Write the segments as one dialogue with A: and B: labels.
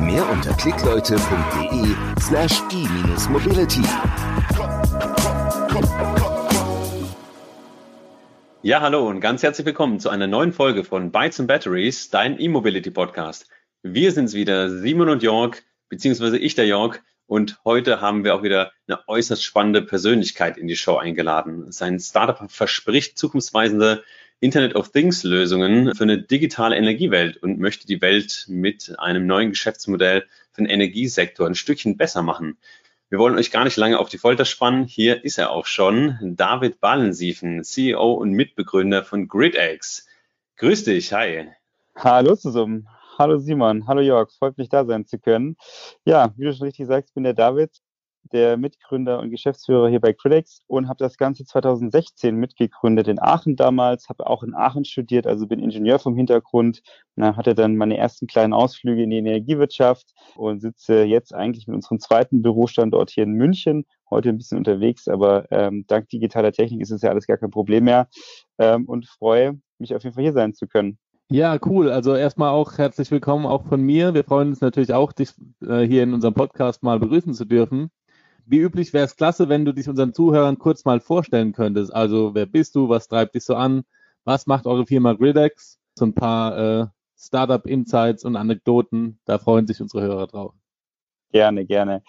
A: Mehr unter klickleute.de slash e-mobility.
B: Ja, hallo und ganz herzlich willkommen zu einer neuen Folge von Bytes and Batteries, dein E-Mobility Podcast. Wir sind's wieder, Simon und Jörg, beziehungsweise ich, der Jörg, und heute haben wir auch wieder eine äußerst spannende Persönlichkeit in die Show eingeladen. Sein Startup verspricht zukunftsweisende Internet of Things Lösungen für eine digitale Energiewelt und möchte die Welt mit einem neuen Geschäftsmodell für den Energiesektor ein Stückchen besser machen. Wir wollen euch gar nicht lange auf die Folter spannen. Hier ist er auch schon, David Ballensiefen, CEO und Mitbegründer von GridX. Grüß dich, hi.
C: Hallo zusammen. Hallo Simon, hallo Jörg, freut mich da sein zu können. Ja, wie du schon richtig sagst, bin der David, der Mitgründer und Geschäftsführer hier bei Critics und habe das Ganze 2016 mitgegründet in Aachen damals, habe auch in Aachen studiert, also bin Ingenieur vom Hintergrund, na, hatte dann meine ersten kleinen Ausflüge in die Energiewirtschaft und sitze jetzt eigentlich mit unserem zweiten Bürostandort hier in München, heute ein bisschen unterwegs, aber ähm, dank digitaler Technik ist es ja alles gar kein Problem mehr ähm, und freue mich auf jeden Fall hier sein zu können.
D: Ja, cool. Also erstmal auch herzlich willkommen auch von mir. Wir freuen uns natürlich auch, dich äh, hier in unserem Podcast mal begrüßen zu dürfen. Wie üblich wäre es klasse, wenn du dich unseren Zuhörern kurz mal vorstellen könntest. Also wer bist du, was treibt dich so an, was macht eure Firma Gridex? So ein paar äh, Startup-Insights und Anekdoten, da freuen sich unsere Hörer drauf.
C: Gerne, gerne.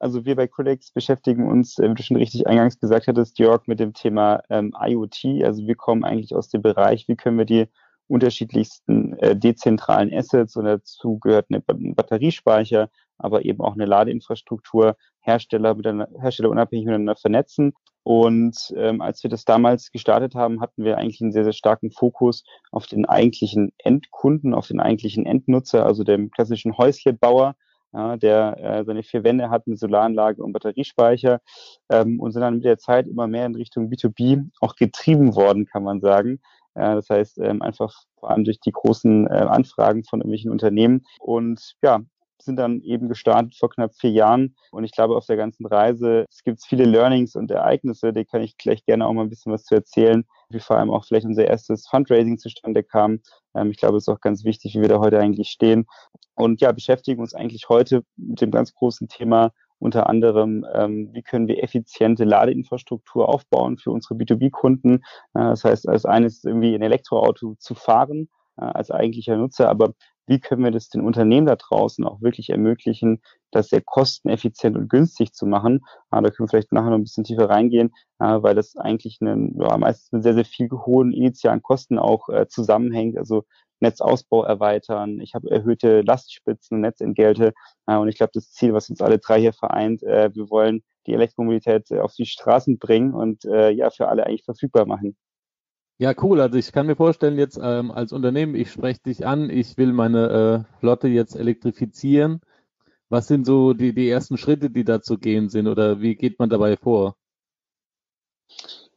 C: Also wir bei Codex beschäftigen uns, äh, wie du schon richtig eingangs gesagt hattest, Jörg, mit dem Thema ähm, IoT. Also wir kommen eigentlich aus dem Bereich, wie können wir die unterschiedlichsten äh, dezentralen Assets und dazu gehört eine Batteriespeicher, aber eben auch eine Ladeinfrastruktur, Hersteller, miteinander, Hersteller unabhängig miteinander vernetzen. Und ähm, als wir das damals gestartet haben, hatten wir eigentlich einen sehr, sehr starken Fokus auf den eigentlichen Endkunden, auf den eigentlichen Endnutzer, also dem klassischen Häuslebauer, ja, der äh, seine vier Wände hat mit Solaranlage und Batteriespeicher ähm, und sind dann mit der Zeit immer mehr in Richtung B2B auch getrieben worden, kann man sagen. Ja, das heißt, ähm, einfach vor allem durch die großen äh, Anfragen von irgendwelchen Unternehmen. Und ja, sind dann eben gestartet vor knapp vier Jahren. Und ich glaube, auf der ganzen Reise, es gibt viele Learnings und Ereignisse, die kann ich gleich gerne auch mal ein bisschen was zu erzählen, wie vor allem auch vielleicht unser erstes Fundraising zustande kam. Ähm, ich glaube, es ist auch ganz wichtig, wie wir da heute eigentlich stehen. Und ja, beschäftigen uns eigentlich heute mit dem ganz großen Thema unter anderem, ähm, wie können wir effiziente Ladeinfrastruktur aufbauen für unsere B2B-Kunden. Äh, das heißt, als eines irgendwie ein Elektroauto zu fahren äh, als eigentlicher Nutzer, aber wie können wir das den Unternehmen da draußen auch wirklich ermöglichen, das sehr kosteneffizient und günstig zu machen. Äh, da können wir vielleicht nachher noch ein bisschen tiefer reingehen, äh, weil das eigentlich einen, ja, meistens mit sehr, sehr viel hohen initialen Kosten auch äh, zusammenhängt. Also Netzausbau erweitern, ich habe erhöhte Lastspitzen, Netzentgelte äh, und ich glaube, das Ziel, was uns alle drei hier vereint, äh, wir wollen die Elektromobilität auf die Straßen bringen und äh, ja, für alle eigentlich verfügbar machen.
D: Ja, cool. Also ich kann mir vorstellen, jetzt ähm, als Unternehmen, ich spreche dich an, ich will meine äh, Flotte jetzt elektrifizieren. Was sind so die, die ersten Schritte, die da zu gehen sind oder wie geht man dabei vor?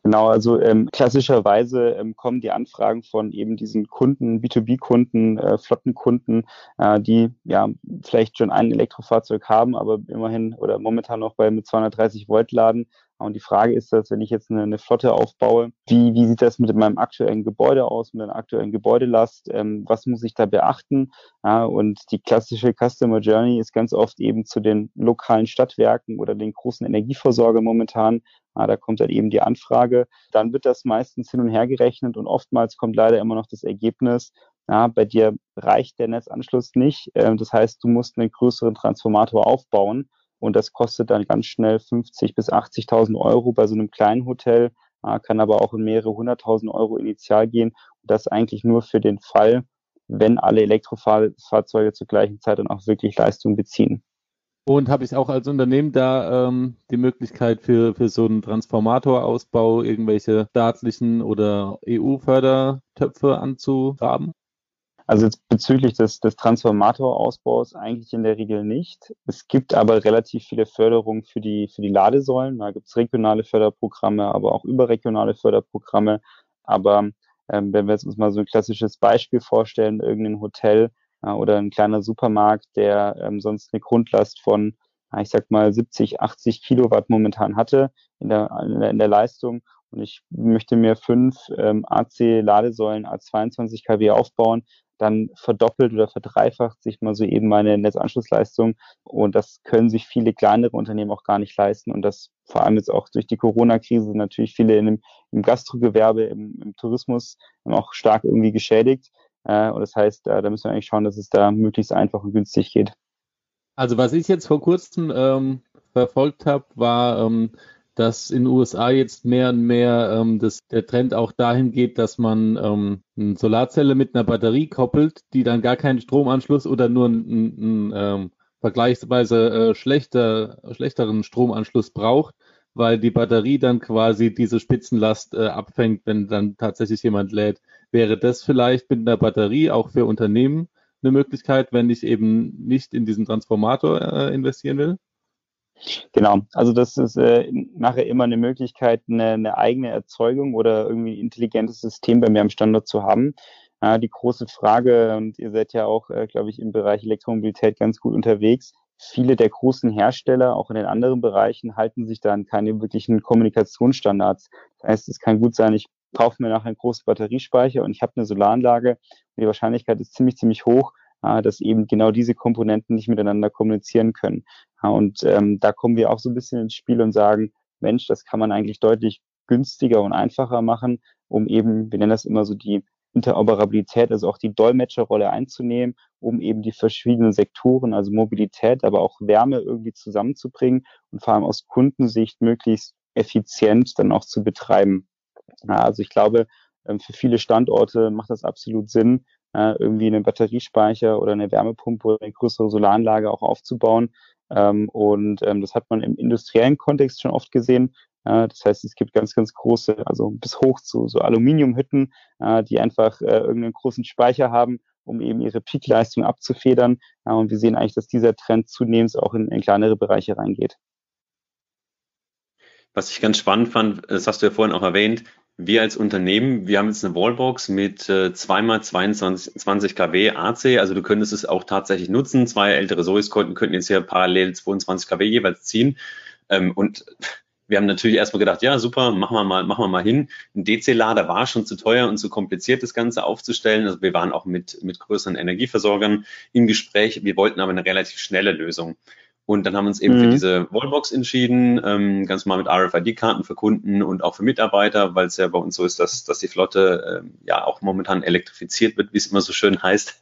C: Genau, also ähm, klassischerweise ähm, kommen die Anfragen von eben diesen Kunden, B2B-Kunden, äh, Flottenkunden, äh, die ja vielleicht schon ein Elektrofahrzeug haben, aber immerhin oder momentan noch bei mit 230 Volt laden, und die Frage ist, dass wenn ich jetzt eine, eine Flotte aufbaue, wie, wie sieht das mit meinem aktuellen Gebäude aus, mit meiner aktuellen Gebäudelast? Ähm, was muss ich da beachten? Ja, und die klassische Customer Journey ist ganz oft eben zu den lokalen Stadtwerken oder den großen Energieversorger momentan. Ja, da kommt dann eben die Anfrage. Dann wird das meistens hin und her gerechnet und oftmals kommt leider immer noch das Ergebnis, ja, bei dir reicht der Netzanschluss nicht. Ähm, das heißt, du musst einen größeren Transformator aufbauen. Und das kostet dann ganz schnell 50 bis 80.000 Euro bei so einem kleinen Hotel, äh, kann aber auch in mehrere hunderttausend Euro initial gehen. Und das eigentlich nur für den Fall, wenn alle Elektrofahrzeuge zur gleichen Zeit dann auch wirklich Leistung beziehen.
D: Und habe ich auch als Unternehmen da ähm, die Möglichkeit für, für so einen Transformatorausbau irgendwelche staatlichen oder EU-Fördertöpfe anzugraben?
C: Also bezüglich des, des Transformatorausbaus eigentlich in der Regel nicht. Es gibt aber relativ viele Förderungen für die, für die Ladesäulen. Da gibt es regionale Förderprogramme, aber auch überregionale Förderprogramme. Aber ähm, wenn wir jetzt uns mal so ein klassisches Beispiel vorstellen, irgendein Hotel äh, oder ein kleiner Supermarkt, der ähm, sonst eine Grundlast von, ich sag mal, 70, 80 Kilowatt momentan hatte in der, in der, in der Leistung und ich möchte mir fünf ähm, AC-Ladesäulen A22 kW aufbauen, dann verdoppelt oder verdreifacht sich mal so eben meine Netzanschlussleistung. Und das können sich viele kleinere Unternehmen auch gar nicht leisten. Und das vor allem jetzt auch durch die Corona-Krise natürlich viele in dem, im Gastrogewerbe, im, im Tourismus auch stark irgendwie geschädigt. Äh, und das heißt, äh, da müssen wir eigentlich schauen, dass es da möglichst einfach und günstig geht.
D: Also was ich jetzt vor kurzem ähm, verfolgt habe, war ähm, dass in den USA jetzt mehr und mehr ähm, das, der Trend auch dahin geht, dass man ähm, eine Solarzelle mit einer Batterie koppelt, die dann gar keinen Stromanschluss oder nur einen, einen ähm, vergleichsweise äh, schlechter, schlechteren Stromanschluss braucht, weil die Batterie dann quasi diese Spitzenlast äh, abfängt, wenn dann tatsächlich jemand lädt. Wäre das vielleicht mit einer Batterie auch für Unternehmen eine Möglichkeit, wenn ich eben nicht in diesen Transformator äh, investieren will?
C: Genau, also das ist äh, nachher immer eine Möglichkeit, eine, eine eigene Erzeugung oder irgendwie ein intelligentes System bei mir am Standort zu haben. Äh, die große Frage, und ihr seid ja auch, äh, glaube ich, im Bereich Elektromobilität ganz gut unterwegs. Viele der großen Hersteller, auch in den anderen Bereichen, halten sich da an keine wirklichen Kommunikationsstandards. Das heißt, es kann gut sein, ich kaufe mir nachher einen großen Batteriespeicher und ich habe eine Solaranlage und die Wahrscheinlichkeit ist ziemlich, ziemlich hoch, dass eben genau diese Komponenten nicht miteinander kommunizieren können. Und ähm, da kommen wir auch so ein bisschen ins Spiel und sagen, Mensch, das kann man eigentlich deutlich günstiger und einfacher machen, um eben, wir nennen das immer so die Interoperabilität, also auch die Dolmetscherrolle einzunehmen, um eben die verschiedenen Sektoren, also Mobilität, aber auch Wärme irgendwie zusammenzubringen und vor allem aus Kundensicht möglichst effizient dann auch zu betreiben. Also ich glaube, ähm, für viele Standorte macht das absolut Sinn, äh, irgendwie einen Batteriespeicher oder eine Wärmepumpe oder eine größere Solaranlage auch aufzubauen, ähm, und ähm, das hat man im industriellen Kontext schon oft gesehen. Äh, das heißt, es gibt ganz, ganz große, also bis hoch zu so Aluminiumhütten, äh, die einfach äh, irgendeinen großen Speicher haben, um eben ihre Peakleistung abzufedern. Und wir sehen eigentlich, dass dieser Trend zunehmend auch in, in kleinere Bereiche reingeht.
B: Was ich ganz spannend fand, das hast du ja vorhin auch erwähnt, wir als Unternehmen, wir haben jetzt eine Wallbox mit äh, 2x22 20 kW AC, also du könntest es auch tatsächlich nutzen. Zwei ältere Sois-Konten könnten jetzt hier parallel 22 kW jeweils ziehen. Ähm, und wir haben natürlich erstmal gedacht, ja, super, machen wir mal, machen wir mal hin. Ein DC-Lader war schon zu teuer und zu kompliziert, das Ganze aufzustellen. Also wir waren auch mit, mit größeren Energieversorgern im Gespräch. Wir wollten aber eine relativ schnelle Lösung. Und dann haben wir uns eben mhm. für diese Wallbox entschieden, ähm, ganz mal mit RFID-Karten für Kunden und auch für Mitarbeiter, weil es ja bei uns so ist, dass, dass die Flotte ähm, ja auch momentan elektrifiziert wird, wie es immer so schön heißt.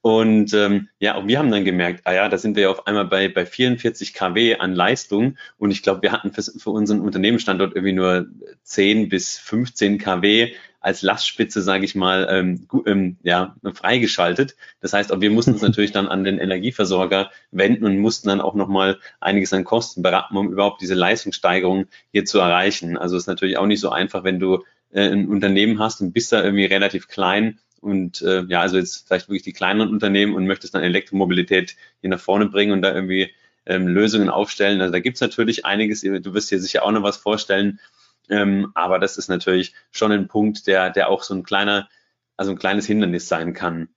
B: Und ähm, ja, auch wir haben dann gemerkt, ah ja, da sind wir auf einmal bei, bei 44 kW an Leistung. Und ich glaube, wir hatten für, für unseren Unternehmensstandort irgendwie nur 10 bis 15 kW als Lastspitze, sage ich mal, ähm, ähm, ja, freigeschaltet. Das heißt, auch wir mussten uns natürlich dann an den Energieversorger wenden und mussten dann auch nochmal einiges an Kosten beraten, um überhaupt diese Leistungssteigerung hier zu erreichen. Also es ist natürlich auch nicht so einfach, wenn du äh, ein Unternehmen hast und bist da irgendwie relativ klein und äh, ja, also jetzt vielleicht wirklich die kleineren Unternehmen und möchtest dann Elektromobilität hier nach vorne bringen und da irgendwie ähm, Lösungen aufstellen. Also da gibt's natürlich einiges, du wirst dir sicher auch noch was vorstellen, ähm, aber das ist natürlich schon ein Punkt, der, der auch so ein kleiner, also ein kleines Hindernis sein kann.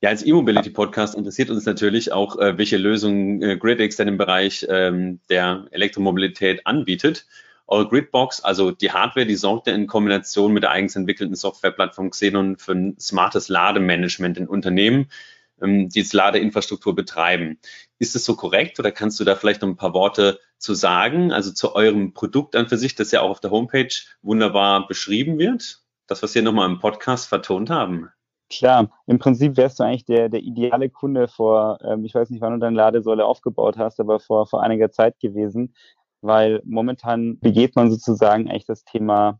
B: Ja, als E-Mobility Podcast interessiert uns natürlich auch, äh, welche Lösungen äh, GridX denn im Bereich ähm, der Elektromobilität anbietet. Eure Gridbox, also die Hardware, die sorgt ja in Kombination mit der eigens entwickelten Softwareplattform Xenon für ein smartes Lademanagement in Unternehmen, ähm, die jetzt Ladeinfrastruktur betreiben. Ist es so korrekt oder kannst du da vielleicht noch ein paar Worte zu sagen, also zu eurem Produkt an für sich, das ja auch auf der Homepage wunderbar beschrieben wird? Das, was wir nochmal im Podcast vertont haben.
C: Klar, im Prinzip wärst du eigentlich der, der ideale Kunde vor, ähm, ich weiß nicht, wann du deine Ladesäule aufgebaut hast, aber vor, vor einiger Zeit gewesen, weil momentan begeht man sozusagen eigentlich das Thema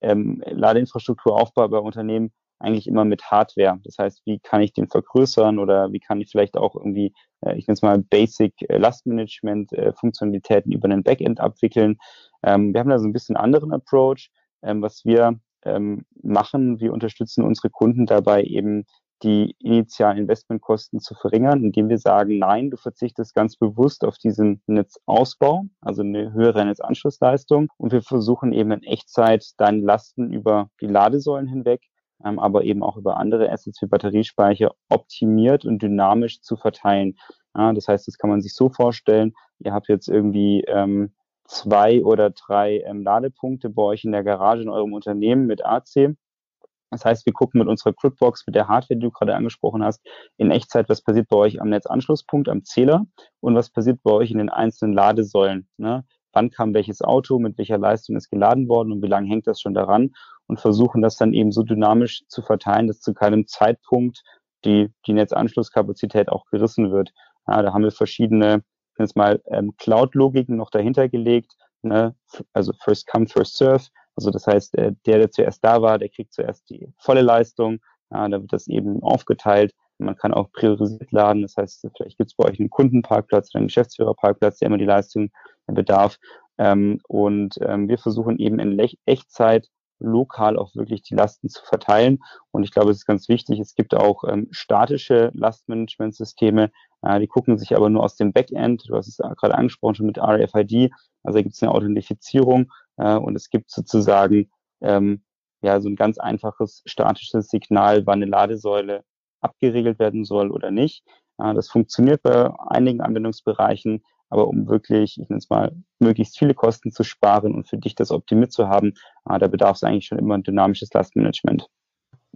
C: ähm, Ladeinfrastrukturaufbau bei Unternehmen eigentlich immer mit Hardware. Das heißt, wie kann ich den vergrößern oder wie kann ich vielleicht auch irgendwie, äh, ich nenne es mal Basic äh, Lastmanagement äh, Funktionalitäten über einen Backend abwickeln. Ähm, wir haben da so ein bisschen anderen Approach. Ähm, was wir ähm, machen, wir unterstützen unsere Kunden dabei eben die initialen Investmentkosten zu verringern, indem wir sagen, nein, du verzichtest ganz bewusst auf diesen Netzausbau, also eine höhere Netzanschlussleistung und wir versuchen eben in Echtzeit deine Lasten über die Ladesäulen hinweg, aber eben auch über andere Assets wie Batteriespeicher optimiert und dynamisch zu verteilen. Ja, das heißt, das kann man sich so vorstellen, ihr habt jetzt irgendwie ähm, zwei oder drei ähm, Ladepunkte bei euch in der Garage in eurem Unternehmen mit AC das heißt, wir gucken mit unserer Cripbox, mit der Hardware, die du gerade angesprochen hast, in Echtzeit, was passiert bei euch am Netzanschlusspunkt, am Zähler und was passiert bei euch in den einzelnen Ladesäulen. Ne? Wann kam welches Auto, mit welcher Leistung ist geladen worden und wie lange hängt das schon daran und versuchen das dann eben so dynamisch zu verteilen, dass zu keinem Zeitpunkt die, die Netzanschlusskapazität auch gerissen wird. Ja, da haben wir verschiedene, jetzt mal ähm, Cloud-Logiken noch dahinter gelegt, ne? also First Come, First Serve also das heißt, äh, der, der zuerst da war, der kriegt zuerst die volle Leistung. Ja, da wird das eben aufgeteilt. Man kann auch priorisiert laden. Das heißt, vielleicht gibt es bei euch einen Kundenparkplatz oder einen Geschäftsführerparkplatz, der immer die Leistung bedarf. Ähm, und ähm, wir versuchen eben in Echtzeit lokal auch wirklich die Lasten zu verteilen. Und ich glaube, es ist ganz wichtig, es gibt auch ähm, statische Lastmanagementsysteme, äh, die gucken sich aber nur aus dem Backend, du hast es gerade angesprochen schon mit RFID, also da gibt es eine Authentifizierung äh, und es gibt sozusagen ähm, ja so ein ganz einfaches statisches Signal, wann eine Ladesäule abgeregelt werden soll oder nicht. Äh, das funktioniert bei einigen Anwendungsbereichen, aber um wirklich, ich nenne es mal, möglichst viele Kosten zu sparen und für dich das optimiert zu haben, äh, da bedarf es eigentlich schon immer ein dynamisches Lastmanagement.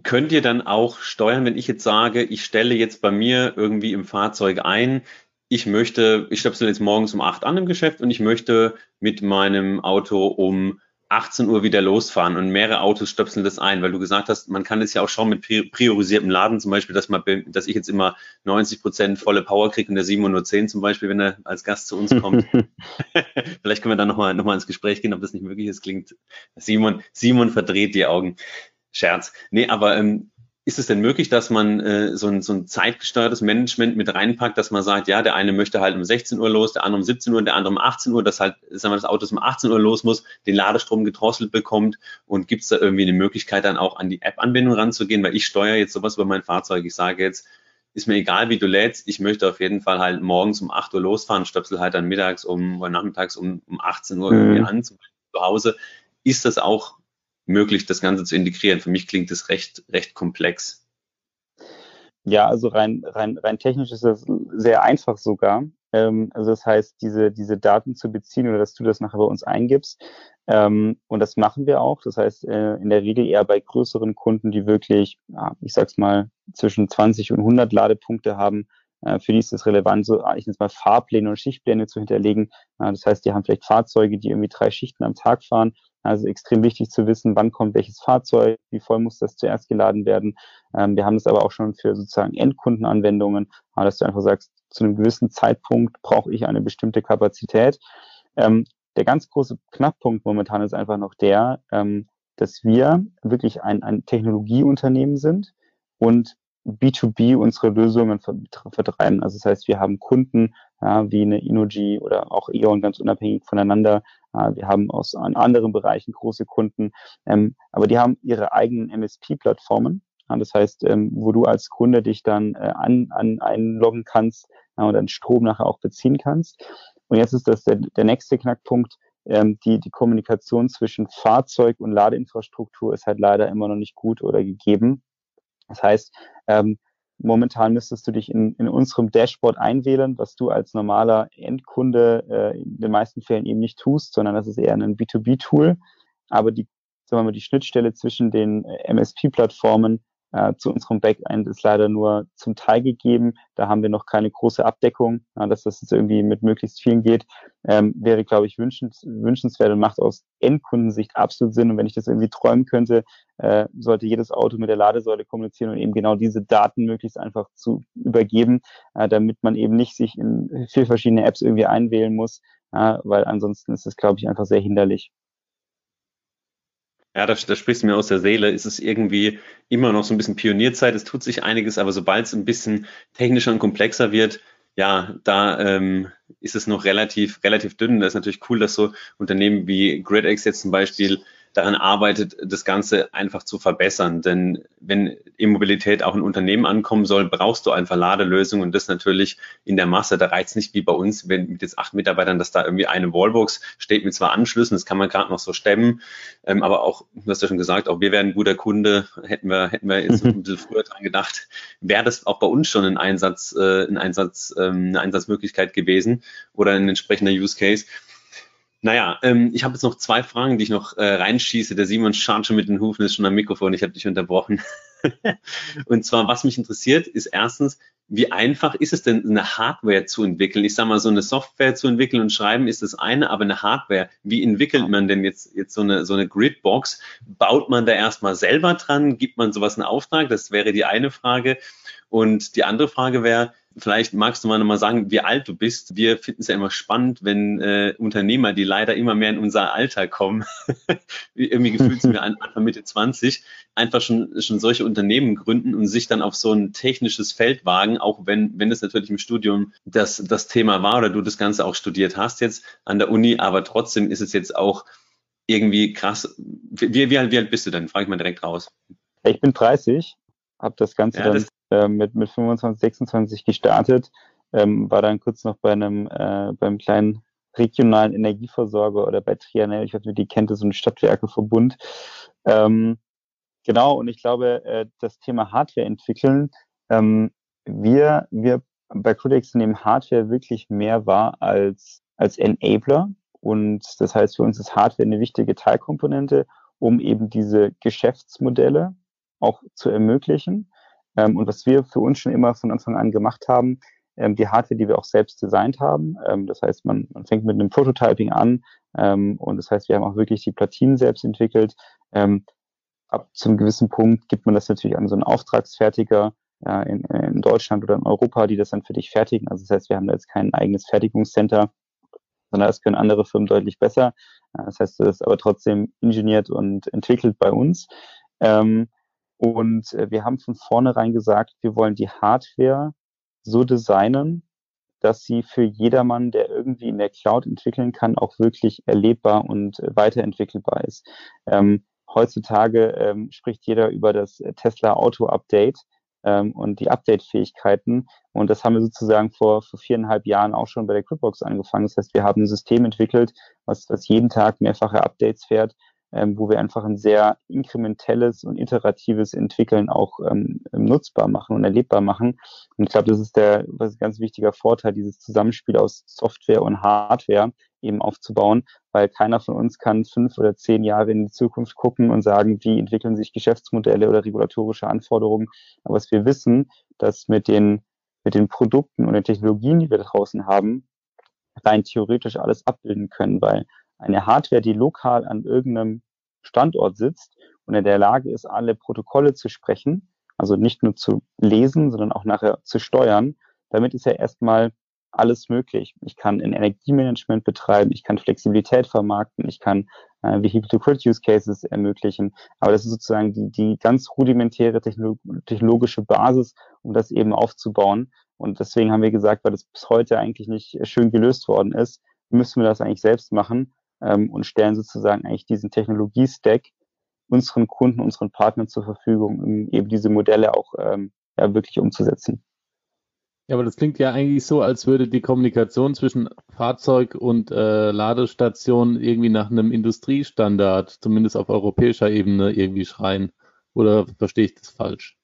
B: Könnt ihr dann auch steuern, wenn ich jetzt sage, ich stelle jetzt bei mir irgendwie im Fahrzeug ein, ich möchte, ich stöpsel jetzt morgens um 8 an im Geschäft und ich möchte mit meinem Auto um 18 Uhr wieder losfahren und mehrere Autos stöpseln das ein, weil du gesagt hast, man kann es ja auch schon mit priorisiertem Laden, zum Beispiel, dass, man, dass ich jetzt immer 90 Prozent volle Power kriege und der Simon nur 10 zum Beispiel, wenn er als Gast zu uns kommt. Vielleicht können wir dann nochmal noch mal ins Gespräch gehen, ob das nicht möglich ist. Klingt, Simon, Simon verdreht die Augen. Scherz. Nee, aber ähm, ist es denn möglich, dass man äh, so, ein, so ein zeitgesteuertes Management mit reinpackt, dass man sagt, ja, der eine möchte halt um 16 Uhr los, der andere um 17 Uhr, der andere um 18 Uhr, dass halt, sagen wir, das Auto um 18 Uhr los muss, den Ladestrom gedrosselt bekommt und gibt es da irgendwie eine Möglichkeit, dann auch an die App-Anbindung ranzugehen, weil ich steuere jetzt sowas über mein Fahrzeug. Ich sage jetzt, ist mir egal, wie du lädst, ich möchte auf jeden Fall halt morgens um 8 Uhr losfahren, stöpsel halt dann mittags um oder nachmittags um, um 18 Uhr irgendwie mhm. an, zum Beispiel zu Hause. Ist das auch möglich, das Ganze zu integrieren? Für mich klingt das recht, recht komplex.
C: Ja, also rein, rein, rein technisch ist das sehr einfach sogar. Ähm, also das heißt, diese, diese Daten zu beziehen oder dass du das nachher bei uns eingibst. Ähm, und das machen wir auch. Das heißt, äh, in der Regel eher bei größeren Kunden, die wirklich, ja, ich sag's mal, zwischen 20 und 100 Ladepunkte haben. Äh, für die ist es relevant, so ich nenne mal Fahrpläne und Schichtpläne zu hinterlegen. Das heißt, die haben vielleicht Fahrzeuge, die irgendwie drei Schichten am Tag fahren also extrem wichtig zu wissen, wann kommt welches Fahrzeug, wie voll muss das zuerst geladen werden. Ähm, wir haben das aber auch schon für sozusagen Endkundenanwendungen, dass du einfach sagst, zu einem gewissen Zeitpunkt brauche ich eine bestimmte Kapazität. Ähm, der ganz große Knackpunkt momentan ist einfach noch der, ähm, dass wir wirklich ein, ein Technologieunternehmen sind und B2B unsere Lösungen vertreiben. Also das heißt, wir haben Kunden ja, wie eine Inoji oder auch E.ON ganz unabhängig voneinander. Ja, wir haben aus an anderen Bereichen große Kunden, ähm, aber die haben ihre eigenen MSP-Plattformen. Ja, das heißt, ähm, wo du als Kunde dich dann äh, an, an einloggen kannst ja, und dann Strom nachher auch beziehen kannst. Und jetzt ist das der, der nächste Knackpunkt. Ähm, die, die Kommunikation zwischen Fahrzeug und Ladeinfrastruktur ist halt leider immer noch nicht gut oder gegeben. Das heißt, ähm, momentan müsstest du dich in, in unserem Dashboard einwählen, was du als normaler Endkunde äh, in den meisten Fällen eben nicht tust, sondern das ist eher ein B2B-Tool. Aber die, sagen wir mal, die Schnittstelle zwischen den äh, MSP-Plattformen äh, zu unserem Backend ist leider nur zum Teil gegeben. Da haben wir noch keine große Abdeckung, äh, dass das jetzt irgendwie mit möglichst vielen geht. Ähm, wäre, glaube ich, wünschens, wünschenswert und macht aus Endkundensicht absolut Sinn. Und wenn ich das irgendwie träumen könnte, äh, sollte jedes Auto mit der Ladesäule kommunizieren und eben genau diese Daten möglichst einfach zu übergeben, äh, damit man eben nicht sich in vier verschiedene Apps irgendwie einwählen muss, weil ansonsten ist es, glaube ich, einfach sehr hinderlich.
B: Ja, da, da sprichst du mir aus der Seele. Es ist irgendwie immer noch so ein bisschen Pionierzeit. Es tut sich einiges, aber sobald es ein bisschen technischer und komplexer wird, ja, da ähm, ist es noch relativ, relativ dünn. Da ist natürlich cool, dass so Unternehmen wie GridX jetzt zum Beispiel daran arbeitet, das Ganze einfach zu verbessern. Denn wenn E-Mobilität auch in Unternehmen ankommen soll, brauchst du einfach Ladelösungen und das natürlich in der Masse. Da reicht es nicht wie bei uns, wenn mit jetzt acht Mitarbeitern, dass da irgendwie eine Wallbox steht mit zwei Anschlüssen, das kann man gerade noch so stemmen. Ähm, aber auch, du hast ja schon gesagt, auch wir wären ein guter Kunde, hätten wir, hätten wir jetzt ein bisschen früher dran gedacht, wäre das auch bei uns schon ein Einsatz, äh, ein Einsatz, ähm, eine Einsatzmöglichkeit gewesen oder ein entsprechender Use Case. Naja, ähm, ich habe jetzt noch zwei Fragen, die ich noch äh, reinschieße. Der Simon schaut schon mit den Hufen, ist schon am Mikrofon, ich habe dich unterbrochen. und zwar, was mich interessiert, ist erstens, wie einfach ist es denn, eine Hardware zu entwickeln? Ich sage mal, so eine Software zu entwickeln und schreiben ist das eine, aber eine Hardware, wie entwickelt man denn jetzt, jetzt so eine, so eine Gridbox? Baut man da erstmal selber dran? Gibt man sowas in Auftrag? Das wäre die eine Frage. Und die andere Frage wäre, Vielleicht magst du mal nochmal sagen, wie alt du bist. Wir finden es ja immer spannend, wenn äh, Unternehmer, die leider immer mehr in unser Alter kommen, irgendwie gefühlt sind wir Anfang Mitte 20, einfach schon, schon solche Unternehmen gründen und sich dann auf so ein technisches Feld wagen, auch wenn, wenn es natürlich im Studium das, das Thema war oder du das Ganze auch studiert hast jetzt an der Uni, aber trotzdem ist es jetzt auch irgendwie krass. Wie, wie, wie alt bist du denn? Frage ich mal direkt raus.
C: Ich bin 30, habe das Ganze ja, dann äh, mit, mit 25, 26 gestartet, ähm, war dann kurz noch bei einem, äh, beim kleinen regionalen Energieversorger oder bei Trianel, ich weiß nicht, die kennt, so ein Stadtwerkeverbund. Ähm, genau, und ich glaube, äh, das Thema Hardware entwickeln, ähm, wir, wir bei Codex nehmen Hardware wirklich mehr wahr als, als Enabler. Und das heißt, für uns ist Hardware eine wichtige Teilkomponente, um eben diese Geschäftsmodelle auch zu ermöglichen. Ähm, und was wir für uns schon immer von Anfang an gemacht haben, ähm, die Hardware, die wir auch selbst designt haben. Ähm, das heißt, man, man fängt mit einem Prototyping an ähm, und das heißt, wir haben auch wirklich die Platinen selbst entwickelt. Ähm, ab zum gewissen Punkt gibt man das natürlich an so einen Auftragsfertiger ja, in, in Deutschland oder in Europa, die das dann für dich fertigen. Also das heißt, wir haben da jetzt kein eigenes Fertigungscenter, sondern das können andere Firmen deutlich besser. Das heißt, das ist aber trotzdem ingeniert und entwickelt bei uns. Ähm, und äh, wir haben von vornherein gesagt, wir wollen die Hardware so designen, dass sie für jedermann, der irgendwie in der Cloud entwickeln kann, auch wirklich erlebbar und äh, weiterentwickelbar ist. Ähm, heutzutage ähm, spricht jeder über das Tesla Auto Update ähm, und die Update-Fähigkeiten. Und das haben wir sozusagen vor, vor viereinhalb Jahren auch schon bei der Cryptbox angefangen. Das heißt, wir haben ein System entwickelt, was, was jeden Tag mehrfache Updates fährt ähm, wo wir einfach ein sehr inkrementelles und iteratives Entwickeln auch ähm, nutzbar machen und erlebbar machen. Und ich glaube, das ist der was ein ganz wichtiger Vorteil, dieses Zusammenspiel aus Software und Hardware eben aufzubauen, weil keiner von uns kann fünf oder zehn Jahre in die Zukunft gucken und sagen, wie entwickeln sich Geschäftsmodelle oder regulatorische Anforderungen. Aber was wir wissen, dass mit den, mit den Produkten und den Technologien, die wir draußen haben, rein theoretisch alles abbilden können, weil eine Hardware, die lokal an irgendeinem Standort sitzt und in der Lage ist, alle Protokolle zu sprechen, also nicht nur zu lesen, sondern auch nachher zu steuern, damit ist ja erstmal alles möglich. Ich kann ein Energiemanagement betreiben, ich kann Flexibilität vermarkten, ich kann äh, Vehicle-to-Grid-Use-Cases ermöglichen. Aber das ist sozusagen die, die ganz rudimentäre technologische Basis, um das eben aufzubauen. Und deswegen haben wir gesagt, weil das bis heute eigentlich nicht schön gelöst worden ist, müssen wir das eigentlich selbst machen ähm, und stellen sozusagen eigentlich diesen Technologie-Stack unseren Kunden, unseren Partnern zur Verfügung, um eben diese Modelle auch ähm, ja, wirklich umzusetzen.
D: Ja, aber das klingt ja eigentlich so, als würde die Kommunikation zwischen Fahrzeug und äh, Ladestation irgendwie nach einem Industriestandard, zumindest auf europäischer Ebene, irgendwie schreien. Oder verstehe ich das falsch?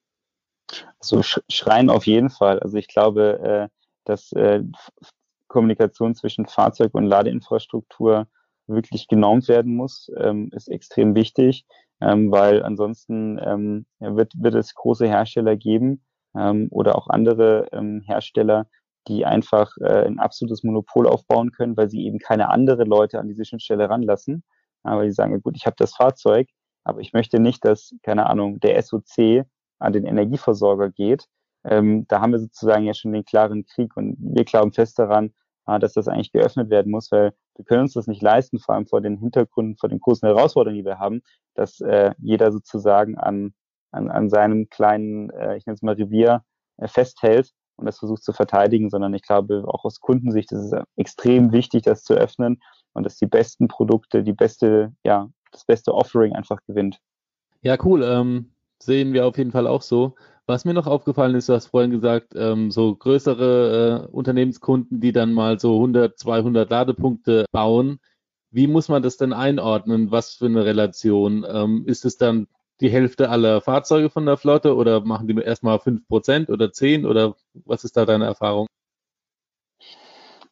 C: So also schreien auf jeden Fall. Also ich glaube, äh, dass äh, Kommunikation zwischen Fahrzeug und Ladeinfrastruktur wirklich genormt werden muss, ähm, ist extrem wichtig, ähm, weil ansonsten ähm, wird, wird es große Hersteller geben ähm, oder auch andere ähm, Hersteller, die einfach äh, ein absolutes Monopol aufbauen können, weil sie eben keine andere Leute an diese Schnittstelle ranlassen. Aber die sagen, gut, ich habe das Fahrzeug, aber ich möchte nicht, dass, keine Ahnung, der SOC an den Energieversorger geht. Ähm, da haben wir sozusagen ja schon den klaren Krieg und wir glauben fest daran, äh, dass das eigentlich geöffnet werden muss, weil wir können uns das nicht leisten, vor allem vor den Hintergründen, vor den großen Herausforderungen, die wir haben, dass äh, jeder sozusagen an, an, an seinem kleinen, äh, ich nenne es mal Revier, äh, festhält und das versucht zu verteidigen, sondern ich glaube, auch aus Kundensicht ist es extrem wichtig, das zu öffnen und dass die besten Produkte, die beste ja, das beste Offering einfach gewinnt.
D: Ja, cool. Ähm, sehen wir auf jeden Fall auch so. Was mir noch aufgefallen ist, du hast vorhin gesagt, ähm, so größere äh, Unternehmenskunden, die dann mal so 100, 200 Ladepunkte bauen. Wie muss man das denn einordnen? Was für eine Relation? Ähm, ist es dann die Hälfte aller Fahrzeuge von der Flotte oder machen die erstmal 5% oder 10 oder was ist da deine Erfahrung?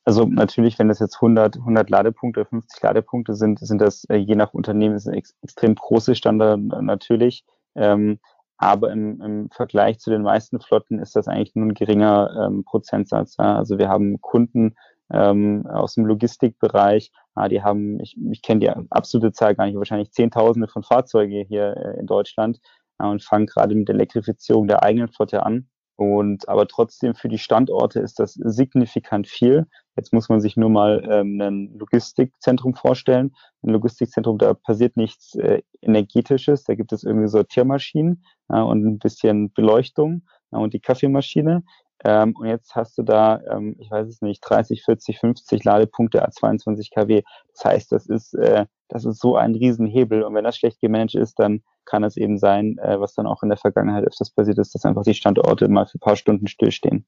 C: Also natürlich, wenn das jetzt 100, 100 Ladepunkte, 50 Ladepunkte sind, sind das äh, je nach Unternehmen ex extrem große Standard natürlich. Ähm, aber im, im Vergleich zu den meisten Flotten ist das eigentlich nur ein geringer ähm, Prozentsatz. Ja. Also wir haben Kunden ähm, aus dem Logistikbereich, ja, die haben, ich, ich kenne die absolute Zahl gar nicht, wahrscheinlich Zehntausende von Fahrzeuge hier äh, in Deutschland ja, und fangen gerade mit der Elektrifizierung der eigenen Flotte an. Und aber trotzdem für die Standorte ist das signifikant viel. Jetzt muss man sich nur mal ähm, ein Logistikzentrum vorstellen. Ein Logistikzentrum, da passiert nichts äh, Energetisches. Da gibt es irgendwie Sortiermaschinen äh, und ein bisschen Beleuchtung äh, und die Kaffeemaschine. Ähm, und jetzt hast du da, ähm, ich weiß es nicht, 30, 40, 50 Ladepunkte a 22 kW. Das heißt, das ist, äh, das ist so ein Riesenhebel. Und wenn das schlecht gemanagt ist, dann kann es eben sein, äh, was dann auch in der Vergangenheit öfters passiert ist, dass einfach die Standorte mal für ein paar Stunden stillstehen.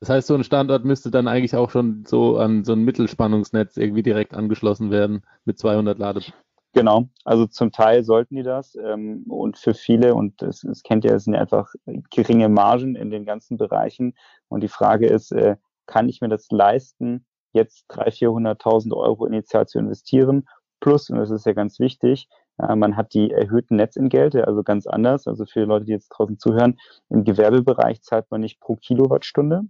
D: Das heißt, so ein Standort müsste dann eigentlich auch schon so an so ein Mittelspannungsnetz irgendwie direkt angeschlossen werden mit 200 Ladepunkten.
C: Genau, also zum Teil sollten die das ähm, und für viele, und das, das kennt ihr, es sind einfach geringe Margen in den ganzen Bereichen und die Frage ist, äh, kann ich mir das leisten, jetzt 300.000, 400.000 Euro initial zu investieren? Plus, und das ist ja ganz wichtig, man hat die erhöhten Netzentgelte, also ganz anders, also für Leute, die jetzt draußen zuhören, im Gewerbebereich zahlt man nicht pro Kilowattstunde,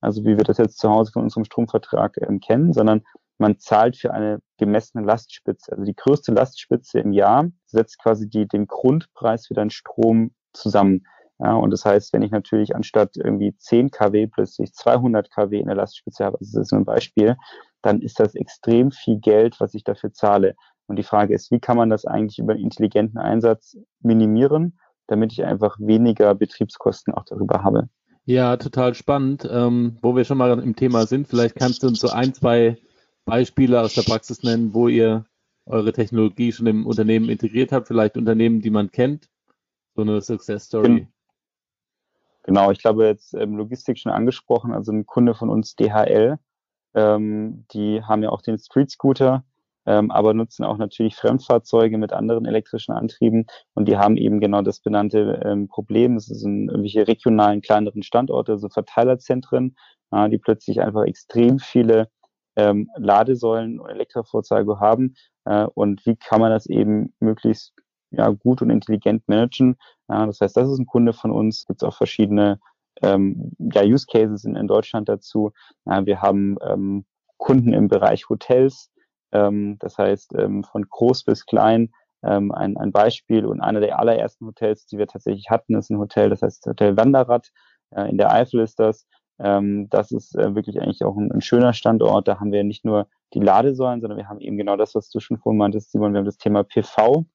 C: also wie wir das jetzt zu Hause von unserem Stromvertrag ähm, kennen, sondern man zahlt für eine gemessene Lastspitze. Also die größte Lastspitze im Jahr setzt quasi die, den Grundpreis für deinen Strom zusammen. Ja, und das heißt, wenn ich natürlich anstatt irgendwie 10 kW plötzlich 200 kW in der Lastspitze habe, also das ist nur ein Beispiel, dann ist das extrem viel Geld, was ich dafür zahle. Und die Frage ist, wie kann man das eigentlich über einen intelligenten Einsatz minimieren, damit ich einfach weniger Betriebskosten auch darüber habe?
D: Ja, total spannend. Ähm, wo wir schon mal im Thema sind, vielleicht kannst du uns so ein, zwei Beispiele aus der Praxis nennen, wo ihr eure Technologie schon im Unternehmen integriert habt, vielleicht Unternehmen, die man kennt, so eine Success Story.
C: Genau, ich glaube jetzt ähm, Logistik schon angesprochen, also ein Kunde von uns, DHL, ähm, die haben ja auch den Street Scooter, ähm, aber nutzen auch natürlich Fremdfahrzeuge mit anderen elektrischen Antrieben und die haben eben genau das benannte ähm, Problem. Es sind irgendwelche regionalen kleineren Standorte, also Verteilerzentren, äh, die plötzlich einfach extrem viele ähm, Ladesäulen und Elektrofahrzeuge haben äh, und wie kann man das eben möglichst ja, gut und intelligent managen. Ja, das heißt, das ist ein Kunde von uns. Es gibt auch verschiedene ähm, ja, Use Cases in, in Deutschland dazu. Ja, wir haben ähm, Kunden im Bereich Hotels, das heißt ähm, von groß bis klein. Ähm, ein, ein Beispiel und einer der allerersten Hotels, die wir tatsächlich hatten, ist ein Hotel, das heißt Hotel Wanderrad. Äh, in der Eifel ist das. Ähm, das ist äh, wirklich eigentlich auch ein, ein, schöner Standort. Da haben wir nicht nur die Ladesäulen, sondern wir haben eben genau das, was du schon vorhin meintest, Simon, wir haben das Thema PV.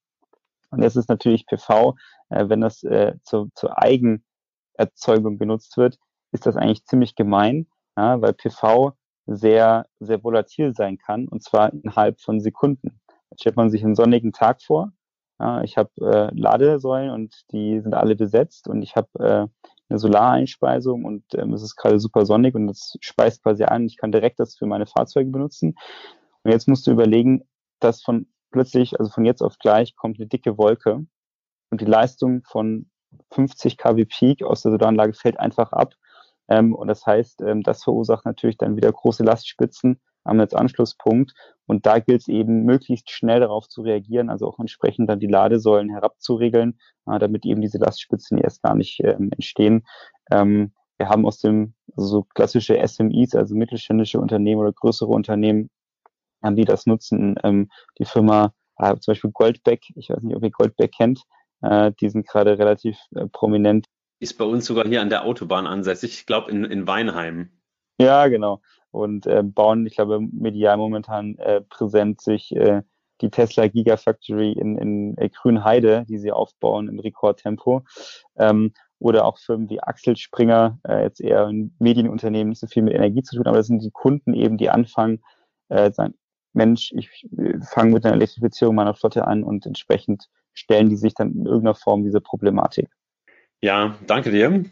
C: Und jetzt ist natürlich PV, äh, wenn das äh, zu, zur Eigenerzeugung genutzt wird, ist das eigentlich ziemlich gemein, weil PV sehr, sehr volatil sein kann, und zwar innerhalb von Sekunden. Jetzt stellt man sich einen sonnigen Tag vor. Ja, ich habe äh, Ladesäulen und die sind alle besetzt und ich habe äh, eine Solareinspeisung und ähm, es ist gerade super sonnig und das speist quasi an. Ich kann direkt das für meine Fahrzeuge benutzen. Und jetzt musst du überlegen, dass von plötzlich, also von jetzt auf gleich, kommt eine dicke Wolke und die Leistung von 50 kW Peak aus der Solaranlage fällt einfach ab. Ähm, und das heißt, ähm, das verursacht natürlich dann wieder große Lastspitzen am Netzanschlusspunkt. Und da gilt es eben, möglichst schnell darauf zu reagieren, also auch entsprechend dann die Ladesäulen herabzuregeln, äh, damit eben diese Lastspitzen erst gar nicht ähm, entstehen. Ähm, wir haben aus dem also so klassische SMIs, also mittelständische Unternehmen oder größere Unternehmen, ähm, die das nutzen. Ähm, die Firma äh, zum Beispiel Goldbeck, ich weiß nicht, ob ihr Goldbeck kennt, äh, die sind gerade relativ äh, prominent.
B: Ist bei uns sogar hier an der Autobahn ansässig, ich glaube in, in Weinheim.
C: Ja, genau und äh, bauen, ich glaube, medial momentan äh, präsent sich äh, die Tesla Gigafactory in, in äh, Grünheide, die sie aufbauen im Rekordtempo. Ähm, oder auch Firmen wie Axel Springer, äh, jetzt eher ein Medienunternehmen, nicht so viel mit Energie zu tun, aber das sind die Kunden eben, die anfangen, äh, sagen, Mensch, ich äh, fange mit einer Elektrifizierung meiner Flotte an und entsprechend stellen die sich dann in irgendeiner Form diese Problematik.
B: Ja, danke dir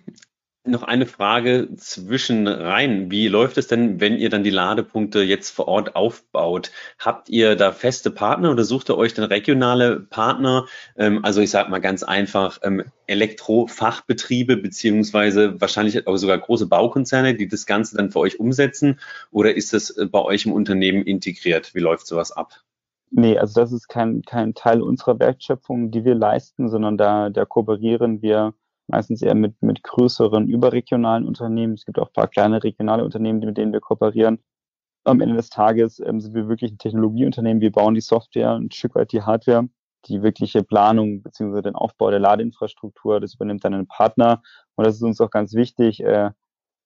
B: noch eine Frage zwischen rein. Wie läuft es denn, wenn ihr dann die Ladepunkte jetzt vor Ort aufbaut? Habt ihr da feste Partner oder sucht ihr euch dann regionale Partner? Ähm, also ich sage mal ganz einfach ähm, Elektrofachbetriebe beziehungsweise wahrscheinlich auch sogar große Baukonzerne, die das Ganze dann für euch umsetzen? Oder ist das äh, bei euch im Unternehmen integriert? Wie läuft sowas ab?
C: Nee, also das ist kein, kein Teil unserer Wertschöpfung, die wir leisten, sondern da, da kooperieren wir meistens eher mit, mit größeren überregionalen Unternehmen. Es gibt auch ein paar kleine regionale Unternehmen, mit denen wir kooperieren. Am Ende des Tages ähm, sind wir wirklich ein Technologieunternehmen. Wir bauen die Software, ein Stück weit die Hardware. Die wirkliche Planung beziehungsweise den Aufbau der Ladeinfrastruktur, das übernimmt dann ein Partner. Und das ist uns auch ganz wichtig, äh,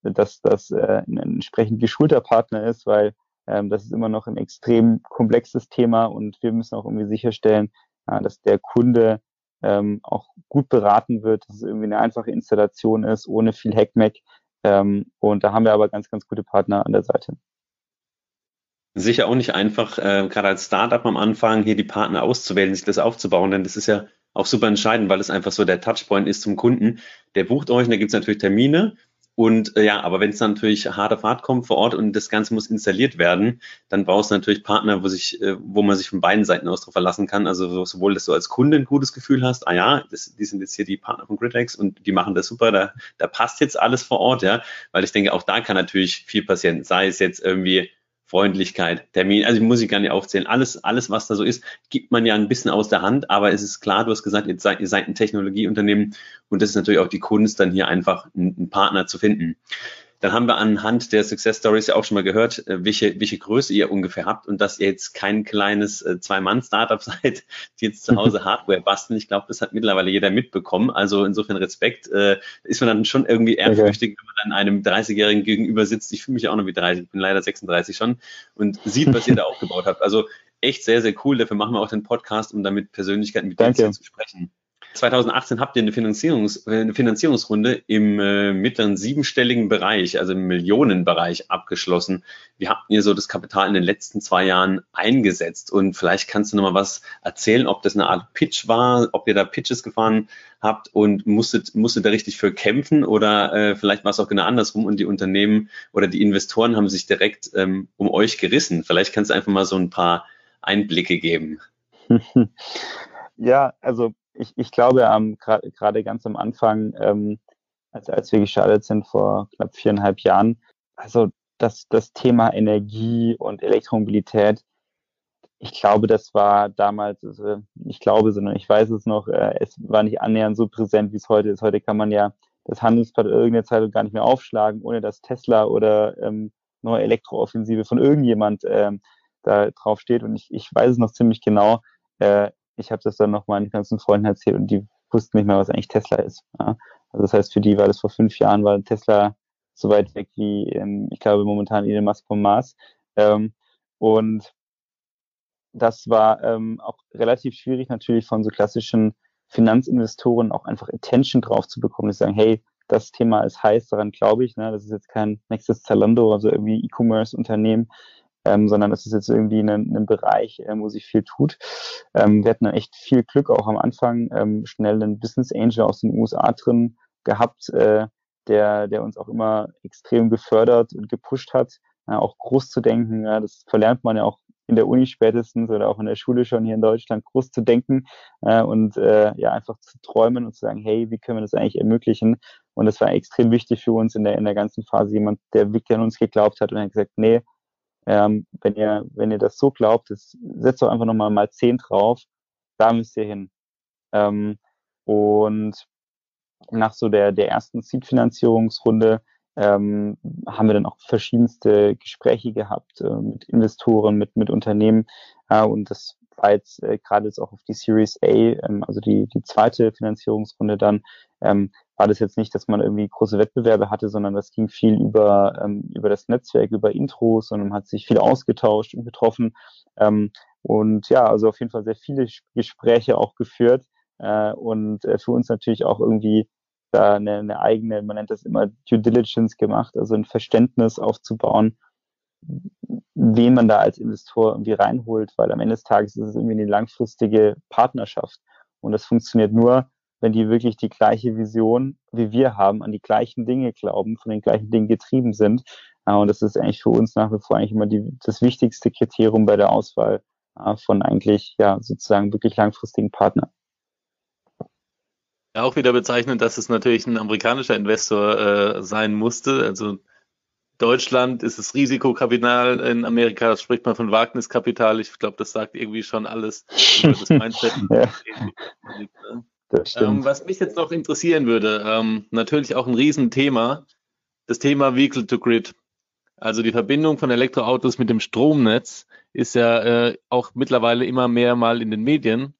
C: dass das äh, ein entsprechend geschulter Partner ist, weil ähm, das ist immer noch ein extrem komplexes Thema und wir müssen auch irgendwie sicherstellen, äh, dass der Kunde ähm, auch gut beraten wird, dass es irgendwie eine einfache Installation ist, ohne viel Hackmack. Ähm, und da haben wir aber ganz, ganz gute Partner an der Seite.
B: Sicher auch nicht einfach, äh, gerade als Startup am Anfang hier die Partner auszuwählen, sich das aufzubauen, denn das ist ja auch super entscheidend, weil es einfach so der Touchpoint ist zum Kunden. Der bucht euch und da gibt es natürlich Termine und äh, ja, aber wenn es natürlich harte Fahrt kommt vor Ort und das Ganze muss installiert werden, dann brauchst du natürlich Partner, wo sich, äh, wo man sich von beiden Seiten aus drauf verlassen kann. Also sowohl, dass du als Kunde ein gutes Gefühl hast, ah ja, das, die sind jetzt hier die Partner von GridX und die machen das super, da, da passt jetzt alles vor Ort, ja. Weil ich denke, auch da kann natürlich viel passieren. Sei es jetzt irgendwie Freundlichkeit, Termin, also ich muss ich gar nicht aufzählen. Alles, alles, was da so ist, gibt man ja ein bisschen aus der Hand, aber es ist klar, du hast gesagt, ihr seid, ihr seid ein Technologieunternehmen und das ist natürlich auch die Kunst, dann hier einfach einen, einen Partner zu finden. Dann haben wir anhand der Success Stories ja auch schon mal gehört, äh, welche, welche Größe ihr ungefähr habt und dass ihr jetzt kein kleines äh, Zwei-Mann-Startup seid, die jetzt zu Hause Hardware basteln. Ich glaube, das hat mittlerweile jeder mitbekommen. Also insofern Respekt. Äh, ist man dann schon irgendwie ehrfürchtig, wenn man dann einem 30-Jährigen gegenüber sitzt. Ich fühle mich auch noch wie 30, ich bin leider 36 schon und sieht, was ihr da aufgebaut habt. Also echt sehr, sehr cool. Dafür machen wir auch den Podcast, um damit Persönlichkeiten wie dir zu sprechen. 2018 habt ihr eine, Finanzierungs äh, eine Finanzierungsrunde im äh, mittleren siebenstelligen Bereich, also im Millionenbereich abgeschlossen. Wie habt ihr so das Kapital in den letzten zwei Jahren eingesetzt? Und vielleicht kannst du noch mal was erzählen, ob das eine Art Pitch war, ob ihr da Pitches gefahren habt und musstet, musstet da richtig für kämpfen oder äh, vielleicht war es auch genau andersrum und die Unternehmen oder die Investoren haben sich direkt ähm, um euch gerissen. Vielleicht kannst du einfach mal so ein paar Einblicke geben.
C: Ja, also ich, ich glaube, ähm, gerade ganz am Anfang, ähm, als, als wir gestartet sind vor knapp viereinhalb Jahren, also das, das Thema Energie und Elektromobilität, ich glaube, das war damals, also ich glaube, sondern ich weiß es noch, äh, es war nicht annähernd so präsent, wie es heute ist. Heute kann man ja das Handelsblatt irgendeiner Zeitung gar nicht mehr aufschlagen, ohne dass Tesla oder ähm, neue Elektrooffensive von irgendjemand ähm, da drauf steht. Und ich, ich weiß es noch ziemlich genau. Äh, ich habe das dann noch meinen ganzen Freunden erzählt und die wussten nicht mehr, was eigentlich Tesla ist. Ja? Also das heißt, für die war das vor fünf Jahren, war Tesla so weit weg wie, ähm, ich glaube, momentan Elon Musk vom Mars. Ähm, und das war ähm, auch relativ schwierig natürlich von so klassischen Finanzinvestoren auch einfach Attention drauf zu bekommen, die sagen, hey, das Thema ist heiß, daran glaube ich, ne? das ist jetzt kein nächstes Zalando, also irgendwie E-Commerce-Unternehmen, ähm, sondern es ist jetzt irgendwie ein, ein Bereich, äh, wo sich viel tut. Ähm, wir hatten echt viel Glück auch am Anfang, ähm, schnell einen Business Angel aus den USA drin gehabt, äh, der, der uns auch immer extrem gefördert und gepusht hat, äh, auch groß zu denken. Ja, das verlernt man ja auch in der Uni spätestens oder auch in der Schule schon hier in Deutschland groß zu denken äh, und äh, ja einfach zu träumen und zu sagen, hey, wie können wir das eigentlich ermöglichen? Und das war extrem wichtig für uns in der in der ganzen Phase, jemand, der wirklich an uns geglaubt hat und hat gesagt, nee, ähm, wenn ihr, wenn ihr das so glaubt, das, setzt doch einfach nochmal mal zehn drauf, da müsst ihr hin. Ähm, und nach so der, der ersten Seed-Finanzierungsrunde ähm, haben wir dann auch verschiedenste Gespräche gehabt äh, mit Investoren, mit, mit Unternehmen. Äh, und das war jetzt äh, gerade jetzt auch auf die Series A, ähm, also die, die zweite Finanzierungsrunde dann, ähm, war das jetzt nicht, dass man irgendwie große Wettbewerbe hatte, sondern das ging viel über, ähm, über das Netzwerk, über Intros und man hat sich viel ausgetauscht und getroffen. Ähm, und ja, also auf jeden Fall sehr viele Gespräche auch geführt äh, und äh, für uns natürlich auch irgendwie da eine, eine eigene, man nennt das immer Due Diligence gemacht, also ein Verständnis aufzubauen, wen man da als Investor irgendwie reinholt, weil am Ende des Tages ist es irgendwie eine langfristige Partnerschaft. Und das funktioniert nur, wenn die wirklich die gleiche Vision wie wir haben, an die gleichen Dinge glauben, von den gleichen Dingen getrieben sind. Und das ist eigentlich für uns nach wie vor eigentlich immer die, das wichtigste Kriterium bei der Auswahl von eigentlich, ja, sozusagen wirklich langfristigen Partnern.
D: Ja, auch wieder bezeichnend, dass es natürlich ein amerikanischer Investor äh, sein musste. Also Deutschland ist es Risikokapital, in Amerika spricht man von Wagniskapital. Ich glaube, das sagt irgendwie schon alles über das Mindset. ja. Ähm, was mich jetzt noch interessieren würde, ähm, natürlich auch ein Riesenthema, das Thema Vehicle to Grid. Also die Verbindung von Elektroautos mit dem Stromnetz ist ja äh, auch mittlerweile immer mehr mal in den Medien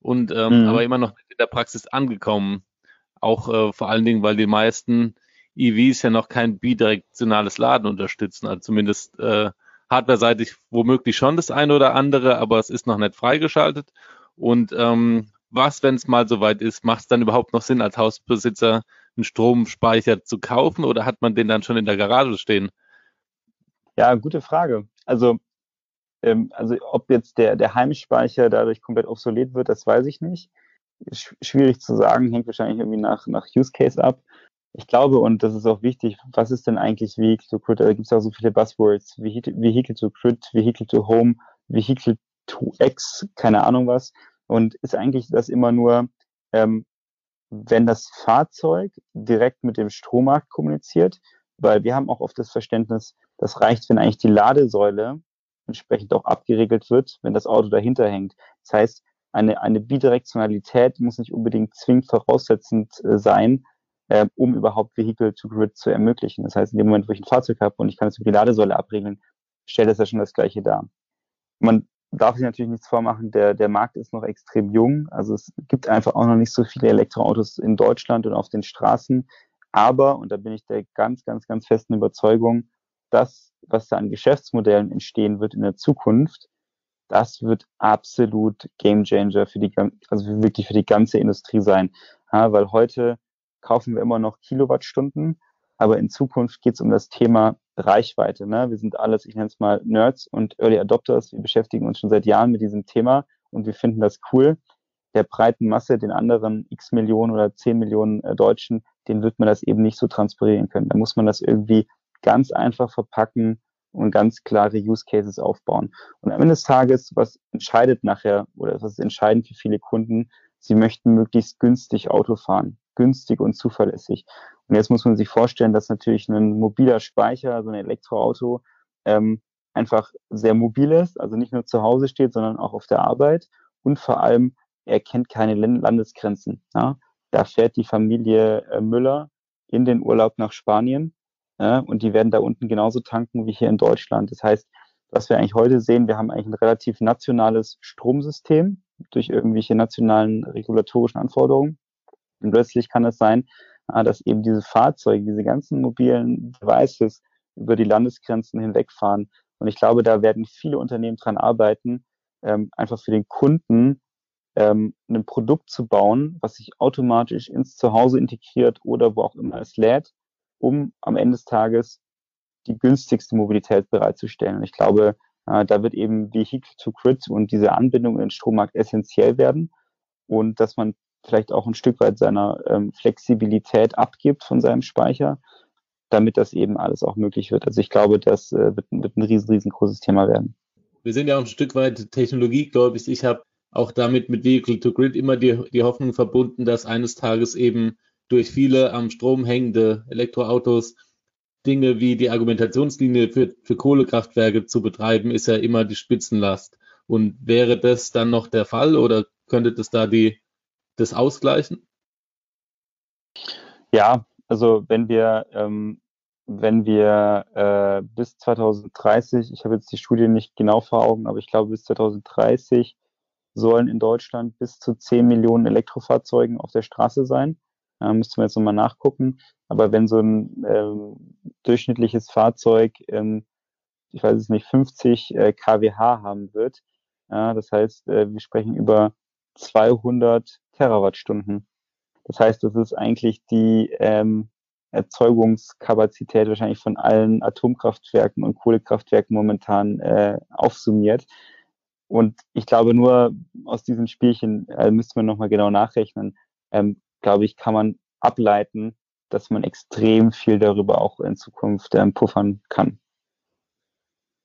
D: und ähm, mhm. aber immer noch in der Praxis angekommen. Auch äh, vor allen Dingen, weil die meisten EVs ja noch kein bidirektionales Laden unterstützen, also zumindest äh, hardware-seitig womöglich schon das eine oder andere, aber es ist noch nicht freigeschaltet. Und ähm, was, wenn es mal soweit ist, macht es dann überhaupt noch Sinn, als Hausbesitzer einen Stromspeicher zu kaufen oder hat man den dann schon in der Garage stehen?
C: Ja, gute Frage. Also, ähm, also ob jetzt der, der Heimspeicher dadurch komplett obsolet wird, das weiß ich nicht. Sch schwierig zu sagen, hängt wahrscheinlich irgendwie nach, nach Use Case ab ich glaube, und das ist auch wichtig, was ist denn eigentlich Vehicle to Crit? Da gibt es auch so viele Buzzwords. Vehicle to Crit, Vehicle to Home, Vehicle to X, keine Ahnung was. Und ist eigentlich das immer nur, ähm, wenn das Fahrzeug direkt mit dem Strommarkt kommuniziert, weil wir haben auch oft das Verständnis, das reicht, wenn eigentlich die Ladesäule entsprechend auch abgeregelt wird, wenn das Auto dahinter hängt. Das heißt, eine, eine Bidirektionalität muss nicht unbedingt zwingend voraussetzend äh, sein, äh, um überhaupt Vehicle to Grid zu ermöglichen. Das heißt, in dem Moment, wo ich ein Fahrzeug habe und ich kann es über die Ladesäule abregeln, stellt das ja schon das Gleiche dar. Man darf sich natürlich nichts vormachen, der, der Markt ist noch extrem jung. Also es gibt einfach auch noch nicht so viele Elektroautos in Deutschland und auf den Straßen. Aber, und da bin ich der ganz, ganz, ganz festen Überzeugung, das, was da an Geschäftsmodellen entstehen wird in der Zukunft, das wird absolut Game Changer für die, also wirklich für die ganze Industrie sein. Ja, weil heute kaufen wir immer noch Kilowattstunden, aber in Zukunft geht es um das Thema Reichweite. Ne? Wir sind alles, ich nenne es mal Nerds und Early Adopters. Wir beschäftigen uns schon seit Jahren mit diesem Thema und wir finden das cool. Der breiten Masse, den anderen x Millionen oder 10 Millionen äh, Deutschen, den wird man das eben nicht so transportieren können. Da muss man das irgendwie ganz einfach verpacken und ganz klare Use Cases aufbauen. Und am Ende des Tages, was entscheidet nachher oder was ist entscheidend für viele Kunden, sie möchten möglichst günstig Auto fahren günstig und zuverlässig. Und jetzt muss man sich vorstellen, dass natürlich ein mobiler Speicher, so ein Elektroauto, ähm, einfach sehr mobil ist, also nicht nur zu Hause steht, sondern auch auf der Arbeit und vor allem er kennt keine Landesgrenzen. Ja? Da fährt die Familie äh, Müller in den Urlaub nach Spanien ja? und die werden da unten genauso tanken wie hier in Deutschland. Das heißt, was wir eigentlich heute sehen, wir haben eigentlich ein relativ nationales Stromsystem durch irgendwelche nationalen regulatorischen Anforderungen. Und plötzlich kann es sein, dass eben diese Fahrzeuge, diese ganzen mobilen Devices über die Landesgrenzen hinwegfahren. Und ich glaube, da werden viele Unternehmen dran arbeiten, ähm, einfach für den Kunden ähm, ein Produkt zu bauen, was sich automatisch ins Zuhause integriert oder wo auch immer es lädt, um am Ende des Tages die günstigste Mobilität bereitzustellen. Und ich glaube, äh, da wird eben Vehicle to Grid und diese Anbindung in den Strommarkt essentiell werden und dass man vielleicht auch ein Stück weit seiner ähm, Flexibilität abgibt von seinem Speicher, damit das eben alles auch möglich wird. Also ich glaube, das äh, wird, wird ein riesen, riesengroßes Thema werden.
D: Wir sind ja auch ein Stück weit technologiegläubig. Ich habe auch damit mit Vehicle to Grid immer die, die Hoffnung verbunden, dass eines Tages eben durch viele am Strom hängende Elektroautos Dinge wie die Argumentationslinie für, für Kohlekraftwerke zu betreiben, ist ja immer die Spitzenlast. Und wäre das dann noch der Fall oder könnte das da die das ausgleichen?
C: Ja, also wenn wir, ähm, wenn wir äh, bis 2030, ich habe jetzt die Studie nicht genau vor Augen, aber ich glaube bis 2030 sollen in Deutschland bis zu 10 Millionen Elektrofahrzeugen auf der Straße sein. Äh, müsste man jetzt nochmal nachgucken. Aber wenn so ein ähm, durchschnittliches Fahrzeug, ähm, ich weiß es nicht, 50 äh, kWh haben wird, ja, das heißt, äh, wir sprechen über 200 Terawattstunden. Das heißt, das ist eigentlich die, ähm, Erzeugungskapazität wahrscheinlich von allen Atomkraftwerken und Kohlekraftwerken momentan äh, aufsummiert. Und ich glaube, nur aus diesen Spielchen äh, müsste man nochmal genau nachrechnen, ähm, glaube ich, kann man ableiten, dass man extrem viel darüber auch in Zukunft ähm, puffern kann.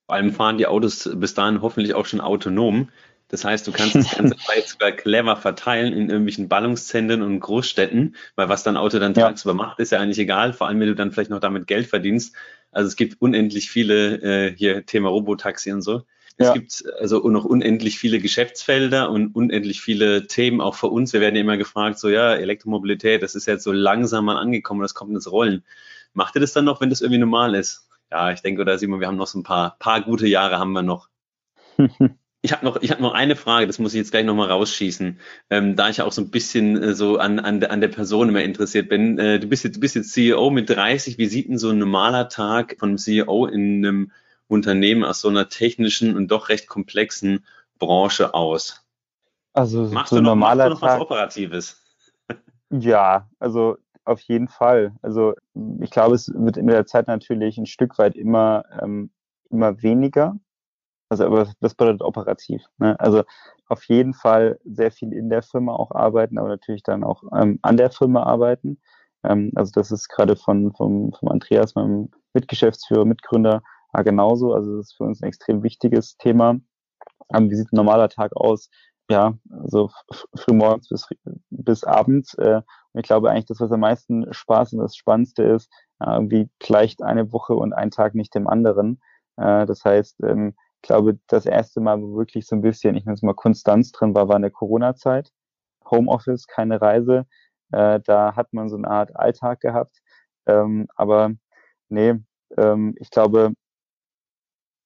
B: Vor allem fahren die Autos bis dahin hoffentlich auch schon autonom. Das heißt, du kannst das ganze Zeit sogar clever verteilen in irgendwelchen Ballungszentren und Großstädten, weil was dein Auto dann ja. tagsüber macht, ist ja eigentlich egal, vor allem wenn du dann vielleicht noch damit Geld verdienst. Also es gibt unendlich viele, äh, hier Thema Robotaxi und so. Es ja. gibt also noch unendlich viele Geschäftsfelder und unendlich viele Themen auch für uns. Wir werden immer gefragt, so ja, Elektromobilität, das ist jetzt so langsam mal angekommen, das kommt ins Rollen. Macht ihr das dann noch, wenn das irgendwie normal ist? Ja, ich denke, oder Simon, wir haben noch so ein paar, paar gute Jahre haben wir noch. Ich habe noch, ich hab noch eine Frage, das muss ich jetzt gleich nochmal rausschießen, ähm, da ich auch so ein bisschen äh, so an, an, der, an der Person immer interessiert bin. Äh, du, bist jetzt, du bist jetzt CEO mit 30. Wie sieht denn so ein normaler Tag von einem CEO in einem Unternehmen aus so einer technischen und doch recht komplexen Branche aus?
C: Also
B: machst so du noch, normaler machst du noch Tag, was Operatives?
C: Ja, also auf jeden Fall. Also ich glaube, es wird in der Zeit natürlich ein Stück weit immer ähm, immer weniger. Also aber das bedeutet operativ. Ne? Also auf jeden Fall sehr viel in der Firma auch arbeiten, aber natürlich dann auch ähm, an der Firma arbeiten. Ähm, also das ist gerade von vom, vom Andreas, meinem Mitgeschäftsführer, Mitgründer, ja, genauso. Also das ist für uns ein extrem wichtiges Thema. Ähm, wie sieht ein normaler Tag aus? Ja, also frühmorgens bis, bis abends. Äh, und ich glaube eigentlich, das, was am meisten Spaß und das Spannendste ist, äh, irgendwie gleicht eine Woche und ein Tag nicht dem anderen. Äh, das heißt, ähm, ich glaube, das erste Mal, wo wirklich so ein bisschen, ich nenne es mal Konstanz drin war, war in der Corona-Zeit. Homeoffice, keine Reise. Äh, da hat man so eine Art Alltag gehabt. Ähm, aber nee, ähm, ich glaube,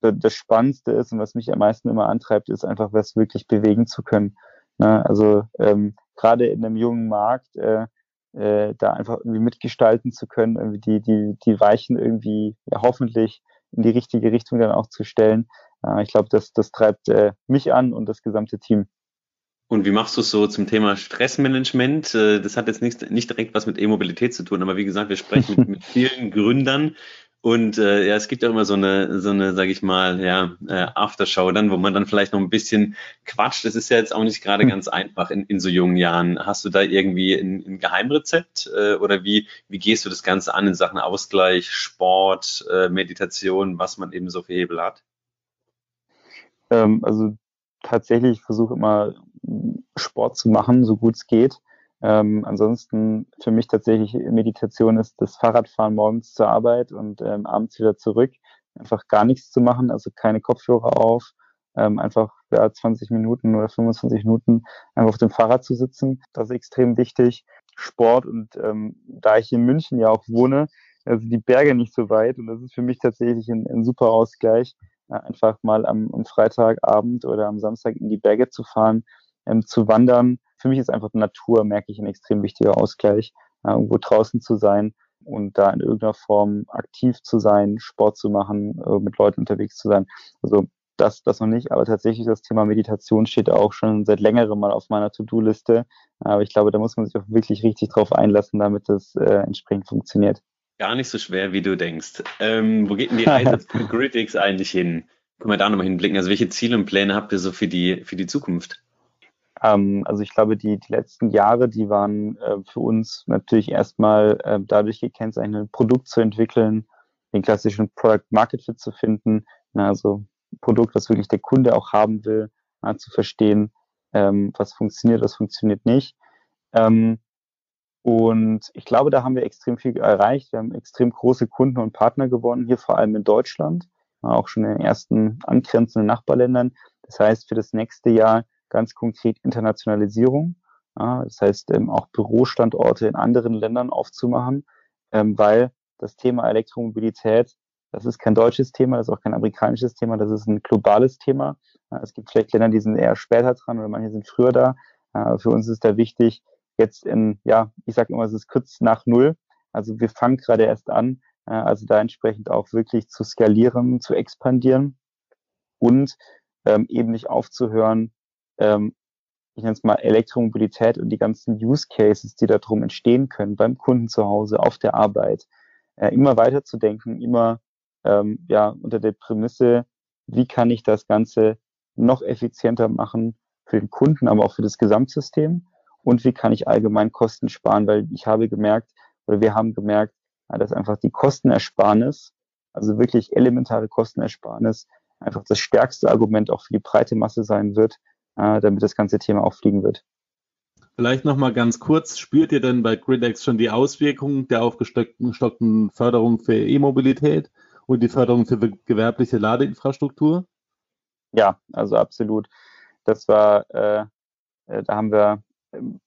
C: das Spannendste ist und was mich am meisten immer antreibt, ist einfach was wirklich bewegen zu können. Ne? Also ähm, gerade in einem jungen Markt, äh, äh, da einfach irgendwie mitgestalten zu können, irgendwie die, die, die Weichen irgendwie ja, hoffentlich in die richtige Richtung dann auch zu stellen. Äh, ich glaube, das, das treibt äh, mich an und das gesamte Team.
B: Und wie machst du es so zum Thema Stressmanagement? Äh, das hat jetzt nicht, nicht direkt was mit E-Mobilität zu tun, aber wie gesagt, wir sprechen mit, mit vielen Gründern und äh, ja, es gibt auch immer so eine, so eine, sag ich mal, ja, äh, Aftershow dann, wo man dann vielleicht noch ein bisschen quatscht. Das ist ja jetzt auch nicht gerade hm. ganz einfach in, in so jungen Jahren. Hast du da irgendwie ein, ein Geheimrezept äh, oder wie, wie gehst du das Ganze an in Sachen Ausgleich, Sport, äh, Meditation, was man eben so für Hebel hat?
C: Ähm, also tatsächlich, ich versuche immer Sport zu machen, so gut es geht. Ähm, ansonsten für mich tatsächlich Meditation ist das Fahrradfahren morgens zur Arbeit und ähm, abends wieder zurück. Einfach gar nichts zu machen, also keine Kopfhörer auf, ähm, einfach ja, 20 Minuten oder 25 Minuten einfach auf dem Fahrrad zu sitzen. Das ist extrem wichtig. Sport und ähm, da ich in München ja auch wohne, also die Berge nicht so weit und das ist für mich tatsächlich ein, ein super Ausgleich, äh, einfach mal am, am Freitagabend oder am Samstag in die Berge zu fahren, ähm, zu wandern, für mich ist einfach Natur, merke ich, ein extrem wichtiger Ausgleich, äh, irgendwo draußen zu sein und da in irgendeiner Form aktiv zu sein, Sport zu machen, äh, mit Leuten unterwegs zu sein. Also das, das noch nicht, aber tatsächlich das Thema Meditation steht auch schon seit längerem mal auf meiner To-Do-Liste. Aber ich glaube, da muss man sich auch wirklich richtig drauf einlassen, damit das äh, entsprechend funktioniert.
B: Gar nicht so schwer, wie du denkst. Ähm, wo geht denn die Reise für Gridix eigentlich hin? Können wir da nochmal hinblicken? Also welche Ziele und Pläne habt ihr so für die, für die Zukunft?
C: Ähm, also ich glaube, die, die letzten Jahre, die waren äh, für uns natürlich erstmal äh, dadurch gekennzeichnet, ein Produkt zu entwickeln, den klassischen Product Market Fit zu finden, na, also ein Produkt, was wirklich der Kunde auch haben will, na, zu verstehen, ähm, was funktioniert, was funktioniert nicht. Ähm, und ich glaube, da haben wir extrem viel erreicht. Wir haben extrem große Kunden und Partner gewonnen, hier vor allem in Deutschland, auch schon in den ersten angrenzenden Nachbarländern. Das heißt, für das nächste Jahr ganz konkret Internationalisierung. Das heißt, ähm, auch Bürostandorte in anderen Ländern aufzumachen, ähm, weil das Thema Elektromobilität, das ist kein deutsches Thema, das ist auch kein amerikanisches Thema, das ist ein globales Thema. Es gibt vielleicht Länder, die sind eher später dran oder manche sind früher da. Für uns ist da wichtig, jetzt in, ja, ich sage immer, es ist kurz nach Null. Also wir fangen gerade erst an, also da entsprechend auch wirklich zu skalieren, zu expandieren und ähm, eben nicht aufzuhören, ähm, ich nenne es mal Elektromobilität und die ganzen Use Cases, die darum entstehen können, beim Kunden zu Hause, auf der Arbeit, äh, immer denken, immer ähm, ja unter der Prämisse, wie kann ich das Ganze noch effizienter machen für den Kunden, aber auch für das Gesamtsystem und wie kann ich allgemein Kosten sparen, weil ich habe gemerkt oder wir haben gemerkt, ja, dass einfach die Kostenersparnis, also wirklich elementare Kostenersparnis, einfach das stärkste Argument auch für die breite Masse sein wird, äh, damit das ganze Thema auch fliegen wird.
D: Vielleicht nochmal ganz kurz, spürt ihr denn bei GridX schon die Auswirkungen der aufgestockten Förderung für E-Mobilität und die Förderung für gewerbliche Ladeinfrastruktur?
C: Ja, also absolut. Das war, äh, äh da haben wir,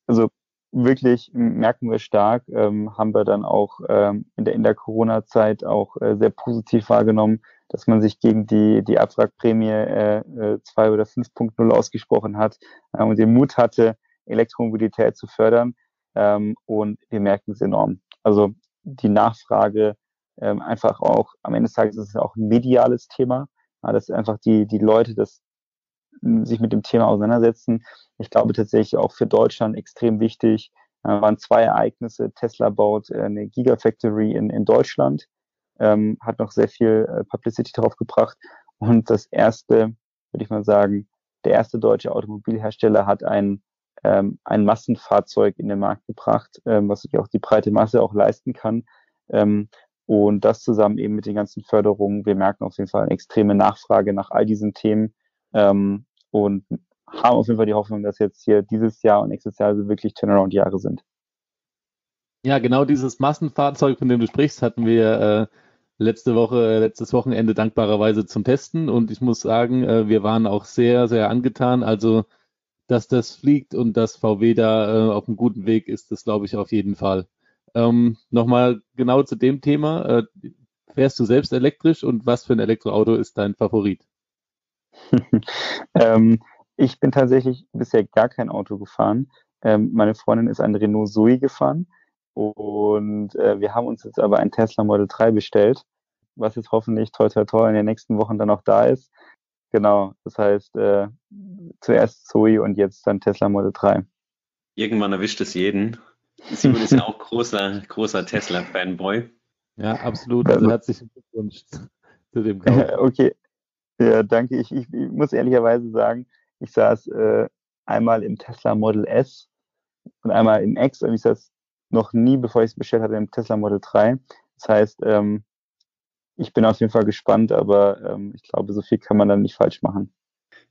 C: also wirklich merken wir stark, ähm, haben wir dann auch ähm, in der, in der Corona-Zeit auch äh, sehr positiv wahrgenommen, dass man sich gegen die, die Abwrackprämie äh, 2 äh, oder 5.0 ausgesprochen hat äh, und den Mut hatte, Elektromobilität zu fördern. Ähm, und wir merken es enorm. Also die Nachfrage ähm, einfach auch, am Ende des Tages ist es auch ein mediales Thema, ja, dass einfach die, die Leute das sich mit dem Thema auseinandersetzen. Ich glaube tatsächlich auch für Deutschland extrem wichtig. Äh, waren zwei Ereignisse. Tesla baut äh, eine Gigafactory in, in Deutschland, ähm, hat noch sehr viel äh, Publicity drauf gebracht. Und das erste, würde ich mal sagen, der erste deutsche Automobilhersteller hat ein, ähm, ein Massenfahrzeug in den Markt gebracht, ähm, was sich auch die breite Masse auch leisten kann. Ähm, und das zusammen eben mit den ganzen Förderungen. Wir merken auf jeden Fall eine extreme Nachfrage nach all diesen Themen. Ähm, und haben auf jeden Fall die Hoffnung, dass jetzt hier dieses Jahr und nächstes Jahr also wirklich Turnaround-Jahre sind.
D: Ja, genau dieses Massenfahrzeug, von dem du sprichst, hatten wir äh, letzte Woche, äh, letztes Wochenende dankbarerweise zum Testen und ich muss sagen, äh, wir waren auch sehr, sehr angetan. Also, dass das fliegt und dass VW da äh, auf einem guten Weg ist, das glaube ich auf jeden Fall. Ähm, Nochmal genau zu dem Thema. Äh, fährst du selbst elektrisch und was für ein Elektroauto ist dein Favorit?
C: ähm, ich bin tatsächlich bisher gar kein Auto gefahren. Ähm, meine Freundin ist ein Renault Zoe gefahren und äh, wir haben uns jetzt aber ein Tesla Model 3 bestellt, was jetzt hoffentlich toll, toll, toll in den nächsten Wochen dann auch da ist. Genau, das heißt äh, zuerst Zoe und jetzt dann Tesla Model 3.
B: Irgendwann erwischt es jeden. Simon ist ja auch großer, großer Tesla-Fanboy.
D: Ja, absolut. Also herzlichen Glückwunsch zu dem Kauf.
C: okay, ja, danke. Ich, ich, ich muss ehrlicherweise sagen, ich saß äh, einmal im Tesla Model S und einmal im X und ich saß noch nie, bevor ich es bestellt hatte, im Tesla Model 3. Das heißt, ähm, ich bin auf jeden Fall gespannt, aber ähm, ich glaube, so viel kann man dann nicht falsch machen.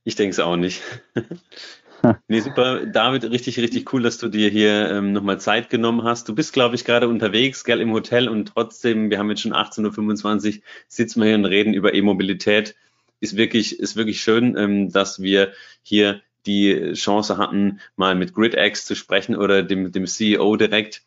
B: Ich denke es auch nicht. nee, super. David, richtig, richtig cool, dass du dir hier ähm, nochmal Zeit genommen hast. Du bist, glaube ich, gerade unterwegs, gell, im Hotel und trotzdem, wir haben jetzt schon 18.25 Uhr, sitzen wir hier und reden über E-Mobilität ist wirklich, ist wirklich schön, ähm, dass wir hier die Chance hatten, mal mit GridX zu sprechen oder dem, dem CEO direkt.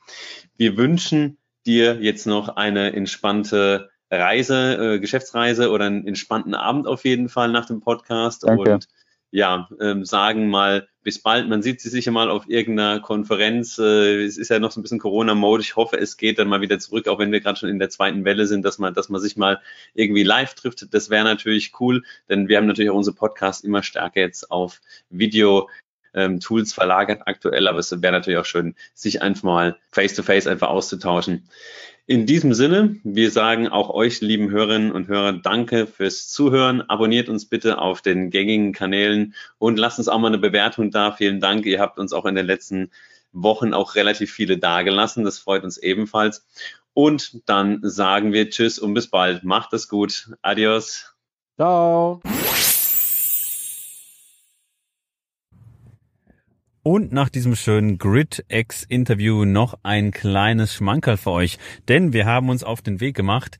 B: Wir wünschen dir jetzt noch eine entspannte Reise, äh, Geschäftsreise oder einen entspannten Abend auf jeden Fall nach dem Podcast
C: Danke.
B: und ja, ähm, sagen mal bis bald. Man sieht sie sicher mal auf irgendeiner Konferenz. Äh, es ist ja noch so ein bisschen Corona-Mode. Ich hoffe, es geht dann mal wieder zurück, auch wenn wir gerade schon in der zweiten Welle sind, dass man, dass man sich mal irgendwie live trifft. Das wäre natürlich cool, denn wir haben natürlich auch unsere Podcasts immer stärker jetzt auf Video ähm, Tools verlagert aktuell, aber es wäre natürlich auch schön, sich einfach mal face to face einfach auszutauschen. In diesem Sinne, wir sagen auch euch, lieben Hörerinnen und Hörer, danke fürs Zuhören. Abonniert uns bitte auf den gängigen Kanälen und lasst uns auch mal eine Bewertung da. Vielen Dank. Ihr habt uns auch in den letzten Wochen auch relativ viele dagelassen. Das freut uns ebenfalls. Und dann sagen wir Tschüss und bis bald. Macht es gut. Adios.
D: Ciao.
E: Und nach diesem schönen Grid-X-Interview noch ein kleines Schmankerl für euch. Denn wir haben uns auf den Weg gemacht,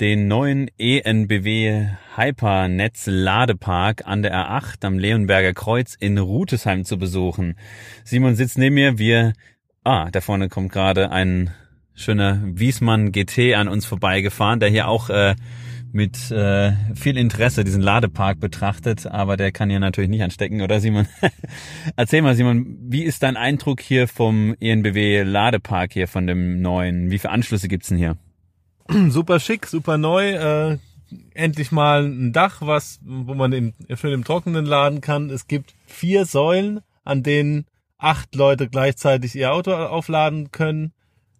E: den neuen ENBW Hypernetz Ladepark an der R8 am Leonberger Kreuz in Rutesheim zu besuchen. Simon sitzt neben mir. Wir, ah, da vorne kommt gerade ein schöner Wiesmann GT an uns vorbeigefahren, der hier auch äh, mit äh, viel Interesse diesen Ladepark betrachtet, aber der kann ja natürlich nicht anstecken, oder Simon? Erzähl mal, Simon, wie ist dein Eindruck hier vom ENBW Ladepark hier von dem neuen? Wie viele Anschlüsse gibt's denn hier?
F: Super schick, super neu. Äh, endlich mal ein Dach, was, wo man im, schön im Trockenen laden kann. Es gibt vier Säulen an denen acht Leute gleichzeitig ihr Auto aufladen können.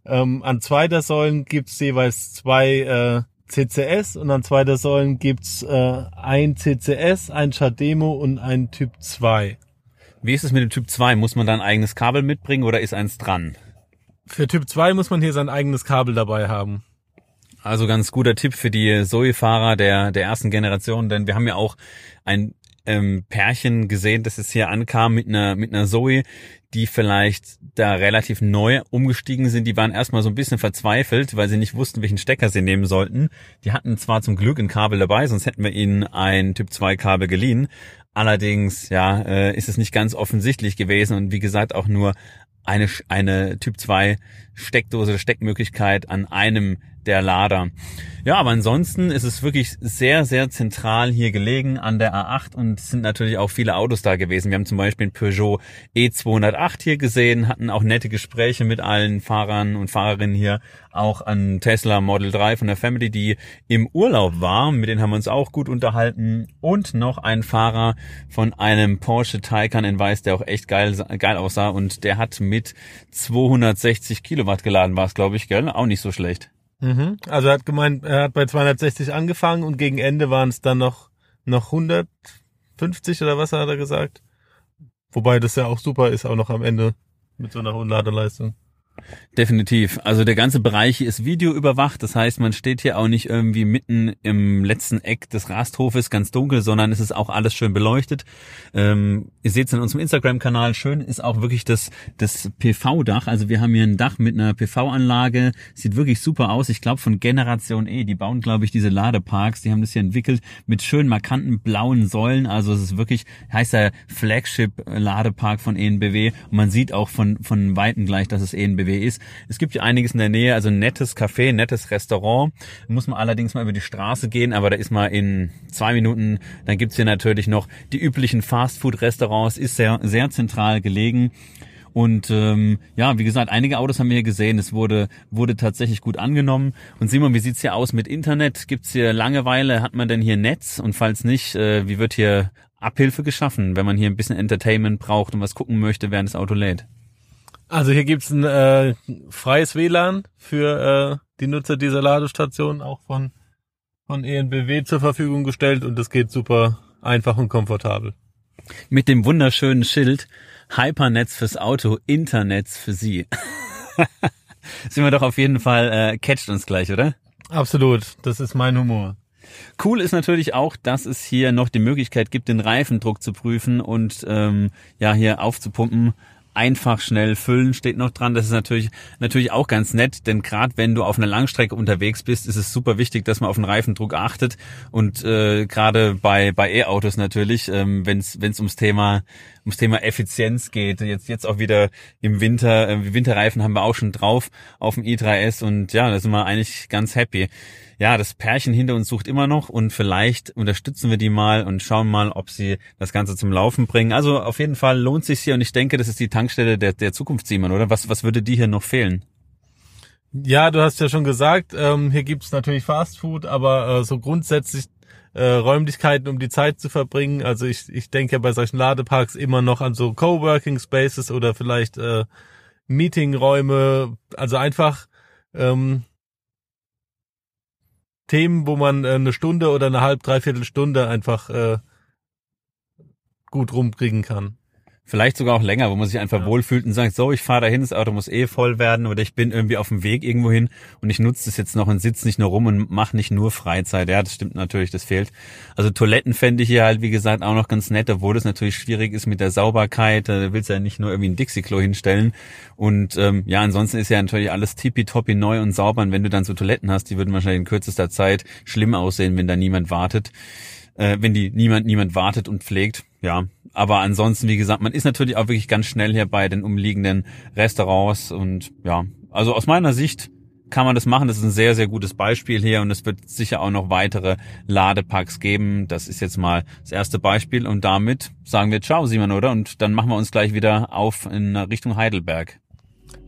F: Ähm, an zweiter Säulen gibt's jeweils zwei äh, CCS und an zweiter Säulen gibt's äh, ein CCS, ein Chademo und ein Typ 2.
B: Wie ist es mit dem Typ 2? Muss man da ein eigenes Kabel mitbringen oder ist eins dran?
F: Für Typ 2 muss man hier sein eigenes Kabel dabei haben.
B: Also ganz guter Tipp für die Zoe-Fahrer der, der ersten Generation, denn wir haben ja auch ein ähm, Pärchen gesehen, dass es hier ankam mit einer, mit einer Zoe, die vielleicht da relativ neu umgestiegen sind. Die waren erstmal so ein bisschen verzweifelt, weil sie nicht wussten, welchen Stecker sie nehmen sollten. Die hatten zwar zum Glück ein Kabel dabei, sonst hätten wir ihnen ein Typ 2 Kabel geliehen. Allerdings, ja, äh, ist es nicht ganz offensichtlich gewesen und wie gesagt auch nur eine, eine Typ 2 Steckdose, Steckmöglichkeit an einem der Lader. Ja, aber ansonsten ist es wirklich sehr, sehr zentral hier gelegen an der A8 und sind natürlich auch viele Autos da gewesen. Wir haben zum Beispiel ein Peugeot E208 hier gesehen, hatten auch nette Gespräche mit allen Fahrern und Fahrerinnen hier, auch an Tesla Model 3 von der Family, die im Urlaub war, mit denen haben wir uns auch gut unterhalten und noch ein Fahrer von einem Porsche Taycan in Weiß, der auch echt geil, geil aussah und der hat mit 260 Kilowatt geladen, war es glaube ich, gell? Auch nicht so schlecht.
F: Mhm. Also er hat gemeint, er hat bei 260 angefangen und gegen Ende waren es dann noch, noch 150 oder was hat er gesagt? Wobei das ja auch super ist, auch noch am Ende mit so einer hohen Ladeleistung.
B: Definitiv. Also der ganze Bereich ist videoüberwacht. Das heißt, man steht hier auch nicht irgendwie mitten im letzten Eck des Rasthofes ganz dunkel, sondern es ist auch alles schön beleuchtet. Ähm, ihr seht es in unserem Instagram-Kanal. Schön ist auch wirklich das, das PV-Dach. Also wir haben hier ein Dach mit einer PV-Anlage. Sieht wirklich super aus. Ich glaube von Generation E. Die bauen, glaube ich, diese Ladeparks. Die haben das hier entwickelt mit schön markanten blauen Säulen. Also es ist wirklich, heißt der Flagship-Ladepark von ENBW. Und man sieht auch von, von Weitem gleich, dass es ENBW BW ist. Es gibt ja einiges in der Nähe, also ein nettes Café, ein nettes Restaurant. Muss man allerdings mal über die Straße gehen, aber da ist mal in zwei Minuten. Dann gibt's hier natürlich noch die üblichen Fastfood-Restaurants, ist sehr, sehr zentral gelegen. Und ähm, ja, wie gesagt, einige Autos haben wir hier gesehen. Es wurde, wurde tatsächlich gut angenommen. Und Simon, wie sieht's hier aus mit Internet? Gibt's hier Langeweile? Hat man denn hier Netz? Und falls nicht, äh, wie wird hier Abhilfe geschaffen, wenn man hier ein bisschen Entertainment braucht und was gucken möchte, während das Auto lädt?
F: Also hier gibt's ein äh, freies WLAN für äh, die Nutzer dieser Ladestation, auch von, von ENBW zur Verfügung gestellt und das geht super einfach und komfortabel.
B: Mit dem wunderschönen Schild Hypernetz fürs Auto, Internetz für Sie. Sind wir doch auf jeden Fall, äh, catcht uns gleich, oder?
F: Absolut, das ist mein Humor.
B: Cool ist natürlich auch, dass es hier noch die Möglichkeit gibt, den Reifendruck zu prüfen und ähm, ja hier aufzupumpen einfach schnell füllen steht noch dran. Das ist natürlich natürlich auch ganz nett, denn gerade wenn du auf einer Langstrecke unterwegs bist, ist es super wichtig, dass man auf den Reifendruck achtet und äh, gerade bei bei E-Autos natürlich, ähm, wenn es ums Thema ums Thema Effizienz geht. Jetzt jetzt auch wieder im Winter äh, Winterreifen haben wir auch schon drauf auf dem i3S und ja, da sind wir eigentlich ganz happy ja, das Pärchen hinter uns sucht immer noch und vielleicht unterstützen wir die mal und schauen mal, ob sie das Ganze zum Laufen bringen. Also auf jeden Fall lohnt sich hier und ich denke, das ist die Tankstelle der, der Zukunft, Simon, oder? Was, was würde die hier noch fehlen?
F: Ja, du hast ja schon gesagt, ähm, hier gibt's natürlich Fast Food, aber äh, so grundsätzlich äh, Räumlichkeiten, um die Zeit zu verbringen. Also ich, ich denke ja bei solchen Ladeparks immer noch an so Coworking Spaces oder vielleicht äh, Meetingräume. Also einfach ähm, Themen, wo man äh, eine Stunde oder eine halb, dreiviertel Stunde einfach äh, gut rumkriegen kann.
B: Vielleicht sogar auch länger, wo man sich einfach ja. wohlfühlt und sagt, so, ich fahre dahin, das Auto muss eh voll werden oder ich bin irgendwie auf dem Weg irgendwo hin und ich nutze das jetzt noch und sitze nicht nur rum und mache nicht nur Freizeit. Ja, das stimmt natürlich, das fehlt. Also Toiletten fände ich hier halt, wie gesagt, auch noch ganz nett, obwohl das natürlich schwierig ist mit der Sauberkeit. Da willst du ja nicht nur irgendwie ein Dixie-Klo hinstellen. Und ähm, ja, ansonsten ist ja natürlich alles tippitoppi neu und sauber. Und wenn du dann so Toiletten hast, die würden wahrscheinlich in kürzester Zeit schlimm aussehen, wenn da niemand wartet. Äh, wenn die niemand, niemand wartet und pflegt. Ja, aber ansonsten, wie gesagt, man ist natürlich auch wirklich ganz schnell hier bei den umliegenden Restaurants und ja, also aus meiner Sicht kann man das machen. Das ist ein sehr, sehr gutes Beispiel hier und es wird sicher auch noch weitere Ladepacks geben. Das ist jetzt mal das erste Beispiel und damit sagen wir Ciao, Simon, oder? Und dann machen wir uns gleich wieder auf in Richtung Heidelberg.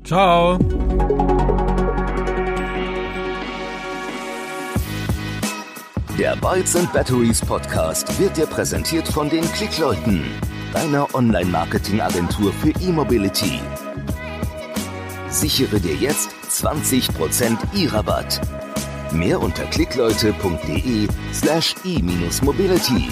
F: Ciao!
A: Der Bytes and Batteries Podcast wird dir präsentiert von den Klickleuten, deiner Online-Marketing-Agentur für E-Mobility. Sichere dir jetzt 20% E-Rabatt. Mehr unter klickleute.de slash e-mobility.